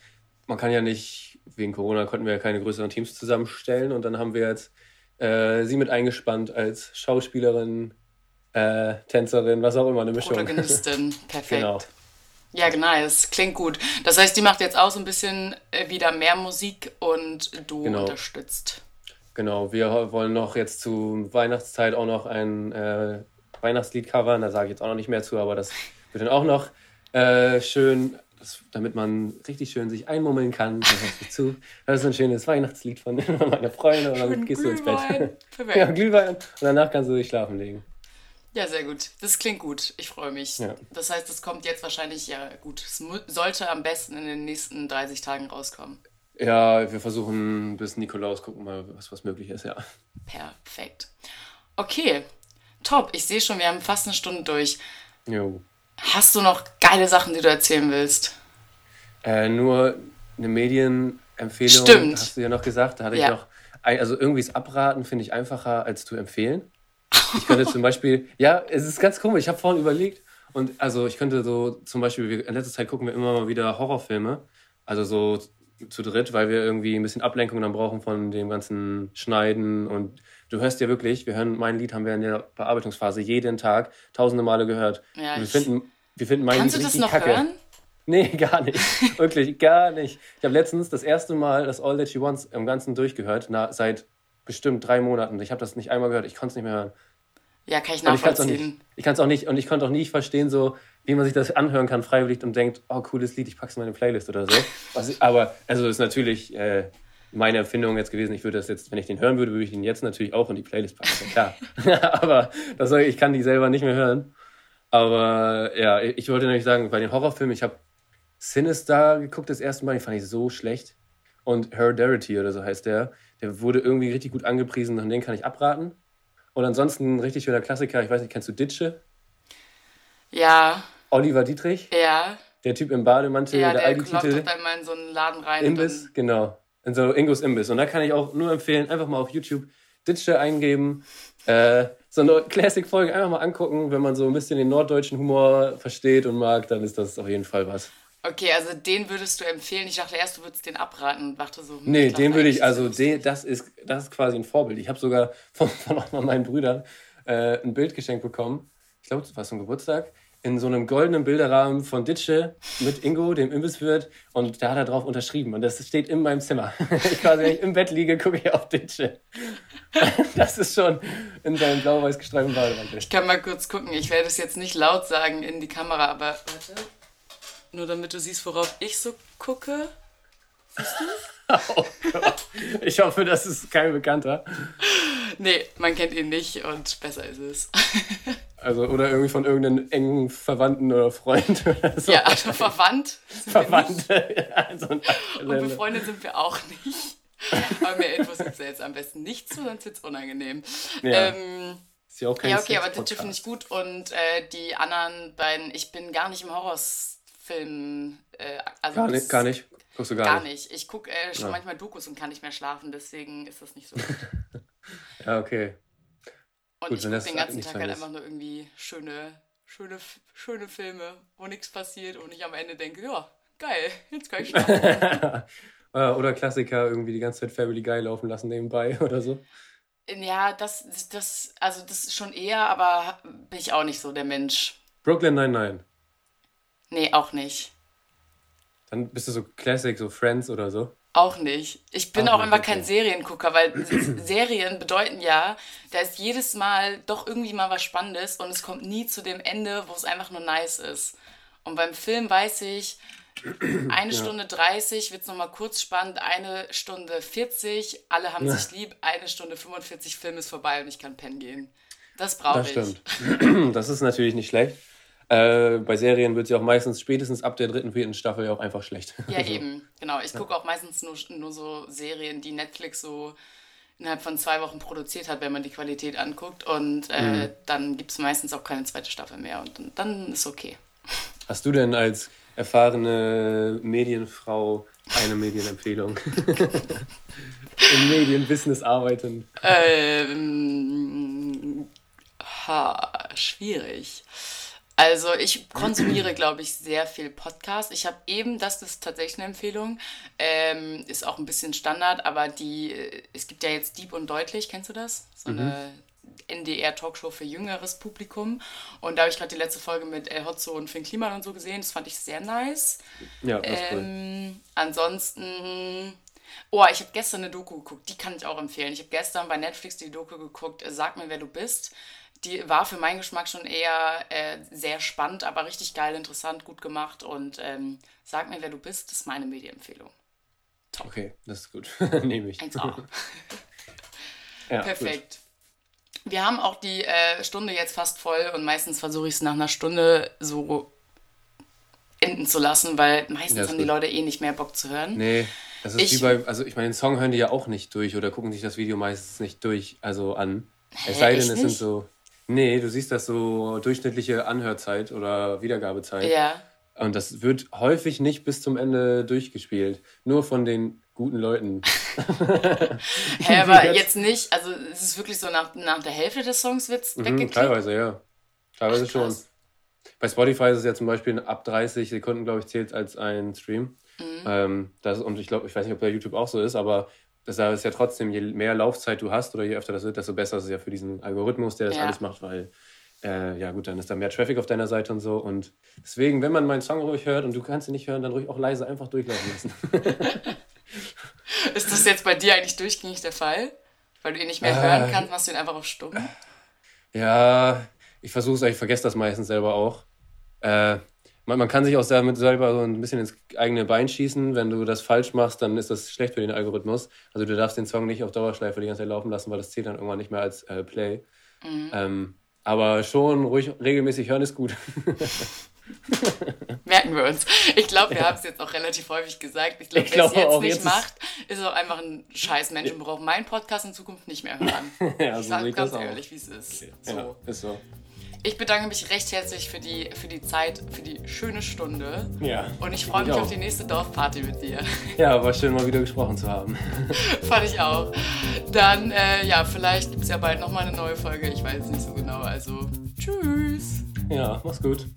man kann ja nicht, wegen Corona konnten wir ja keine größeren Teams zusammenstellen und dann haben wir jetzt äh, sie mit eingespannt als Schauspielerin, äh, Tänzerin, was auch immer, eine Mischung. Protagonistin, perfekt. genau. Ja, genau, es klingt gut. Das heißt, die macht jetzt auch so ein bisschen äh, wieder mehr Musik und du genau. unterstützt. Genau, wir wollen noch jetzt zu Weihnachtszeit auch noch ein äh, Weihnachtslied covern. Da sage ich jetzt auch noch nicht mehr zu, aber das wird dann auch noch äh, schön, das, damit man richtig schön sich einmummeln kann. Das zu. Das ist ein schönes Weihnachtslied von meiner Freundin und dann gehst du ins Bett. Perfekt. Ja, Glühwein. Und danach kannst du dich schlafen legen. Ja, sehr gut. Das klingt gut. Ich freue mich. Ja. Das heißt, es kommt jetzt wahrscheinlich, ja gut, es sollte am besten in den nächsten 30 Tagen rauskommen. Ja, wir versuchen bis Nikolaus, gucken mal, was, was möglich ist, ja. Perfekt. Okay, top. Ich sehe schon, wir haben fast eine Stunde durch. Jo. Hast du noch geile Sachen, die du erzählen willst? Äh, nur eine Medienempfehlung Stimmt. hast du ja noch gesagt. Da hatte ja. ich noch, also irgendwie das Abraten finde ich einfacher als zu empfehlen. Ich könnte zum Beispiel, ja, es ist ganz komisch. Ich habe vorhin überlegt und also ich könnte so zum Beispiel, in letzter Zeit gucken wir immer mal wieder Horrorfilme. Also so zu dritt, weil wir irgendwie ein bisschen Ablenkung dann brauchen von dem ganzen Schneiden und du hörst ja wirklich, wir hören mein Lied haben wir in der Bearbeitungsphase jeden Tag tausende Male gehört. Ja, wir finden wir finden mein Kannst Lied richtig kacke. Hören? Nee, gar nicht. Wirklich, gar nicht. Ich habe letztens das erste Mal das All That She Wants im Ganzen durchgehört, na, seit bestimmt drei Monaten. Ich habe das nicht einmal gehört, ich konnte es nicht mehr hören. Ja, kann ich nachvollziehen. Ich kann es auch nicht, und ich konnte auch nicht verstehen, so, wie man sich das anhören kann, freiwillig und denkt, oh, cooles Lied, ich pack's in meine Playlist oder so. Was, aber, also, ist natürlich äh, meine Empfindung jetzt gewesen. Ich würde das jetzt, wenn ich den hören würde, würde ich ihn jetzt natürlich auch in die Playlist packen, klar. aber das, ich kann die selber nicht mehr hören. Aber ja, ich wollte nämlich sagen, bei den Horrorfilmen, ich habe Sinister geguckt das erste Mal, den fand ich so schlecht. Und Hereditary oder so heißt der, der wurde irgendwie richtig gut angepriesen und den kann ich abraten. Und ansonsten richtig schöner Klassiker, ich weiß nicht, kennst du Ditsche? Ja. Oliver Dietrich. Ja. Der Typ im Bademantel, Ja, der der Aldi-Titel. doch einmal in so einen Laden rein. Imbiss, genau. In so Ingos Imbiss. Und da kann ich auch nur empfehlen, einfach mal auf YouTube Ditsche eingeben. Äh, so eine Classic-Folge einfach mal angucken. Wenn man so ein bisschen den norddeutschen Humor versteht und mag, dann ist das auf jeden Fall was. Okay, also den würdest du empfehlen. Ich dachte erst, du würdest den abraten und dachte so. hm, Nee, den würde ich, also den, das, ist, das ist quasi ein Vorbild. Ich habe sogar von, von meinen Brüdern äh, ein Bild geschenkt bekommen. Ich glaube, das war zum Geburtstag. In so einem goldenen Bilderrahmen von Ditsche mit Ingo, dem Imbisswirt. Und da hat er drauf unterschrieben. Und das steht in meinem Zimmer. ich quasi, wenn ich im Bett liege, gucke ich auf Ditsche. das ist schon in seinem blau-weiß gestreiften Bademantel. Ich kann mal kurz gucken. Ich werde es jetzt nicht laut sagen in die Kamera, aber warte. Nur damit du siehst, worauf ich so gucke. Oh Gott. Ich hoffe, das ist kein Bekannter. Nee, man kennt ihn nicht und besser ist es. Also, oder irgendwie von irgendeinem engen Verwandten oder Freund oder so. ja, also verwandt. sind wir nicht. Verwandte. Also, Und befreundet sind wir auch nicht. Aber mehr Infos gibt's ja jetzt am besten nicht zu, sonst wird's unangenehm. Ja. Ähm, ist ja auch kein ja, okay, aber. Ditsche finde ich gut. Und äh, die anderen beiden, ich bin gar nicht im Horrorfilm. Äh, also Gar nicht, gar nicht. Guckst du gar, Gar nicht. nicht. Ich gucke äh, schon Ja. manchmal Dokus und kann nicht mehr schlafen, deswegen ist das nicht so gut. Ja, okay. Und Gut, ich gucke den ganzen nicht Tag halt einfach nur irgendwie schöne, schöne, schöne Filme, wo nichts passiert und ich am Ende denke, ja, geil, jetzt kann ich schlafen. Äh, oder Klassiker, irgendwie die ganze Zeit Family Guy laufen lassen nebenbei oder so. ja, das, das, also das ist schon eher, aber bin ich auch nicht so der Mensch. Brooklyn 99. Nee, auch nicht. Dann bist du so Classic, so Friends oder so. Auch nicht. Ich bin Auch auch okay. kein Seriengucker, weil Serien bedeuten ja, da ist jedes Mal doch irgendwie mal was Spannendes und es kommt nie zu dem Ende, wo es einfach nur nice ist. Und beim Film weiß ich, eine Stunde 30 wird es nochmal kurz spannend, eine Stunde 40, alle haben sich lieb, eine Stunde 45, Film ist vorbei und ich kann pennen gehen. Das brauche Das ich. stimmt. das ist natürlich nicht schlecht. Äh, bei Serien wird sie auch meistens spätestens ab der dritten, vierten Staffel ja auch einfach schlecht. Ja, Also, eben, genau. Ich gucke auch meistens nur, nur so Serien, die Netflix so innerhalb von zwei Wochen produziert hat, wenn man die Qualität anguckt. Und äh, Mhm. dann gibt es meistens auch keine zweite Staffel mehr. Und dann, dann ist okay. Hast du denn als erfahrene Medienfrau eine Medienempfehlung? Im Medienbusiness arbeiten. Ähm, ha, schwierig. Also ich konsumiere, glaube ich, sehr viel Podcast. Ich habe eben, das ist tatsächlich eine Empfehlung, ähm, ist auch ein bisschen Standard, aber die, äh, es gibt ja jetzt Deep und Deutlich, kennst du das? So eine NDR-Talkshow für jüngeres Publikum. Und da habe ich gerade die letzte Folge mit El Hotzo und Finn Kliman und so gesehen. Das fand ich sehr nice. Ja, das ist cool. Ähm, ansonsten, oh, ich habe gestern eine Doku geguckt, die kann ich auch empfehlen. Ich habe gestern bei Netflix die Doku geguckt, äh, Sag mir, wer du bist. Die war für meinen Geschmack schon eher äh, sehr spannend, aber richtig geil, interessant, gut gemacht. Und ähm, Sag mir, wer du bist, ist meine Medienempfehlung. Okay, das ist gut. Nehme ich. 1A. Ja, Perfekt. Wir haben auch die äh, Stunde jetzt fast voll und meistens versuche ich es nach einer Stunde so enden zu lassen, weil meistens haben die gut. Leute eh nicht mehr Bock zu hören. Nee, das ist Ich- wie bei, also ich meine, den Song hören die ja auch nicht durch oder gucken sich das Video meistens nicht durch, also an. Hä, Es sei denn, es sind so. Nee, du siehst das so durchschnittliche Anhörzeit oder Wiedergabezeit. Ja. Und das wird häufig nicht bis zum Ende durchgespielt. Nur von den guten Leuten. Hä, aber Jetzt- nicht, also es ist wirklich so nach, nach der Hälfte des Songs wird's Mhm, weggeklickt. teilweise, ja. Teilweise Ach, schon. Bei Spotify ist es ja zum Beispiel ab 30 Sekunden, glaube ich, zählt als ein Stream. Mhm. Ähm, das, und ich glaube, ich weiß nicht, ob bei YouTube auch so ist, aber das ist ja trotzdem, je mehr Laufzeit du hast oder je öfter das wird, desto besser ist es ja für diesen Algorithmus, der das Ja. alles macht, weil äh, ja gut, dann ist da mehr Traffic auf deiner Seite und so. Und deswegen, wenn man meinen Song ruhig hört und du kannst ihn nicht hören, dann ruhig auch leise einfach durchlaufen lassen. Ist das jetzt bei dir eigentlich durchgängig der Fall? Weil du ihn nicht mehr Äh, hören kannst, machst du ihn einfach auf stumm? Ja, ich versuche es, ich vergesse das meistens selber auch. Äh, man, man kann sich auch damit selber so ein bisschen ins eigene Bein schießen. Wenn du das falsch machst, dann ist das schlecht für den Algorithmus. Also du darfst den Song nicht auf Dauerschleife die ganze Zeit laufen lassen, weil das zählt dann irgendwann nicht mehr als äh, Play. Ähm, aber schon ruhig regelmäßig hören ist gut. Merken wir uns. Ich glaube, wir haben es jetzt auch relativ häufig gesagt. Ich glaube, wer es jetzt nicht jetzt macht, ist auch einfach ein scheiß Mensch und braucht meinen Podcast in Zukunft nicht mehr hören. Ja, ich so sage ich ganz das auch. ehrlich, wie es ist. So. Ja, ist so. Ich bedanke mich recht herzlich für die, für die Zeit, für die schöne Stunde. Ja. Und ich freue mich auch. auf die nächste Dorfparty mit dir. Ja, war schön, mal wieder gesprochen zu haben. Fand ich auch. Dann, äh, ja, vielleicht gibt es ja bald nochmal eine neue Folge. Ich weiß es nicht so genau. Also, tschüss. Ja, mach's gut.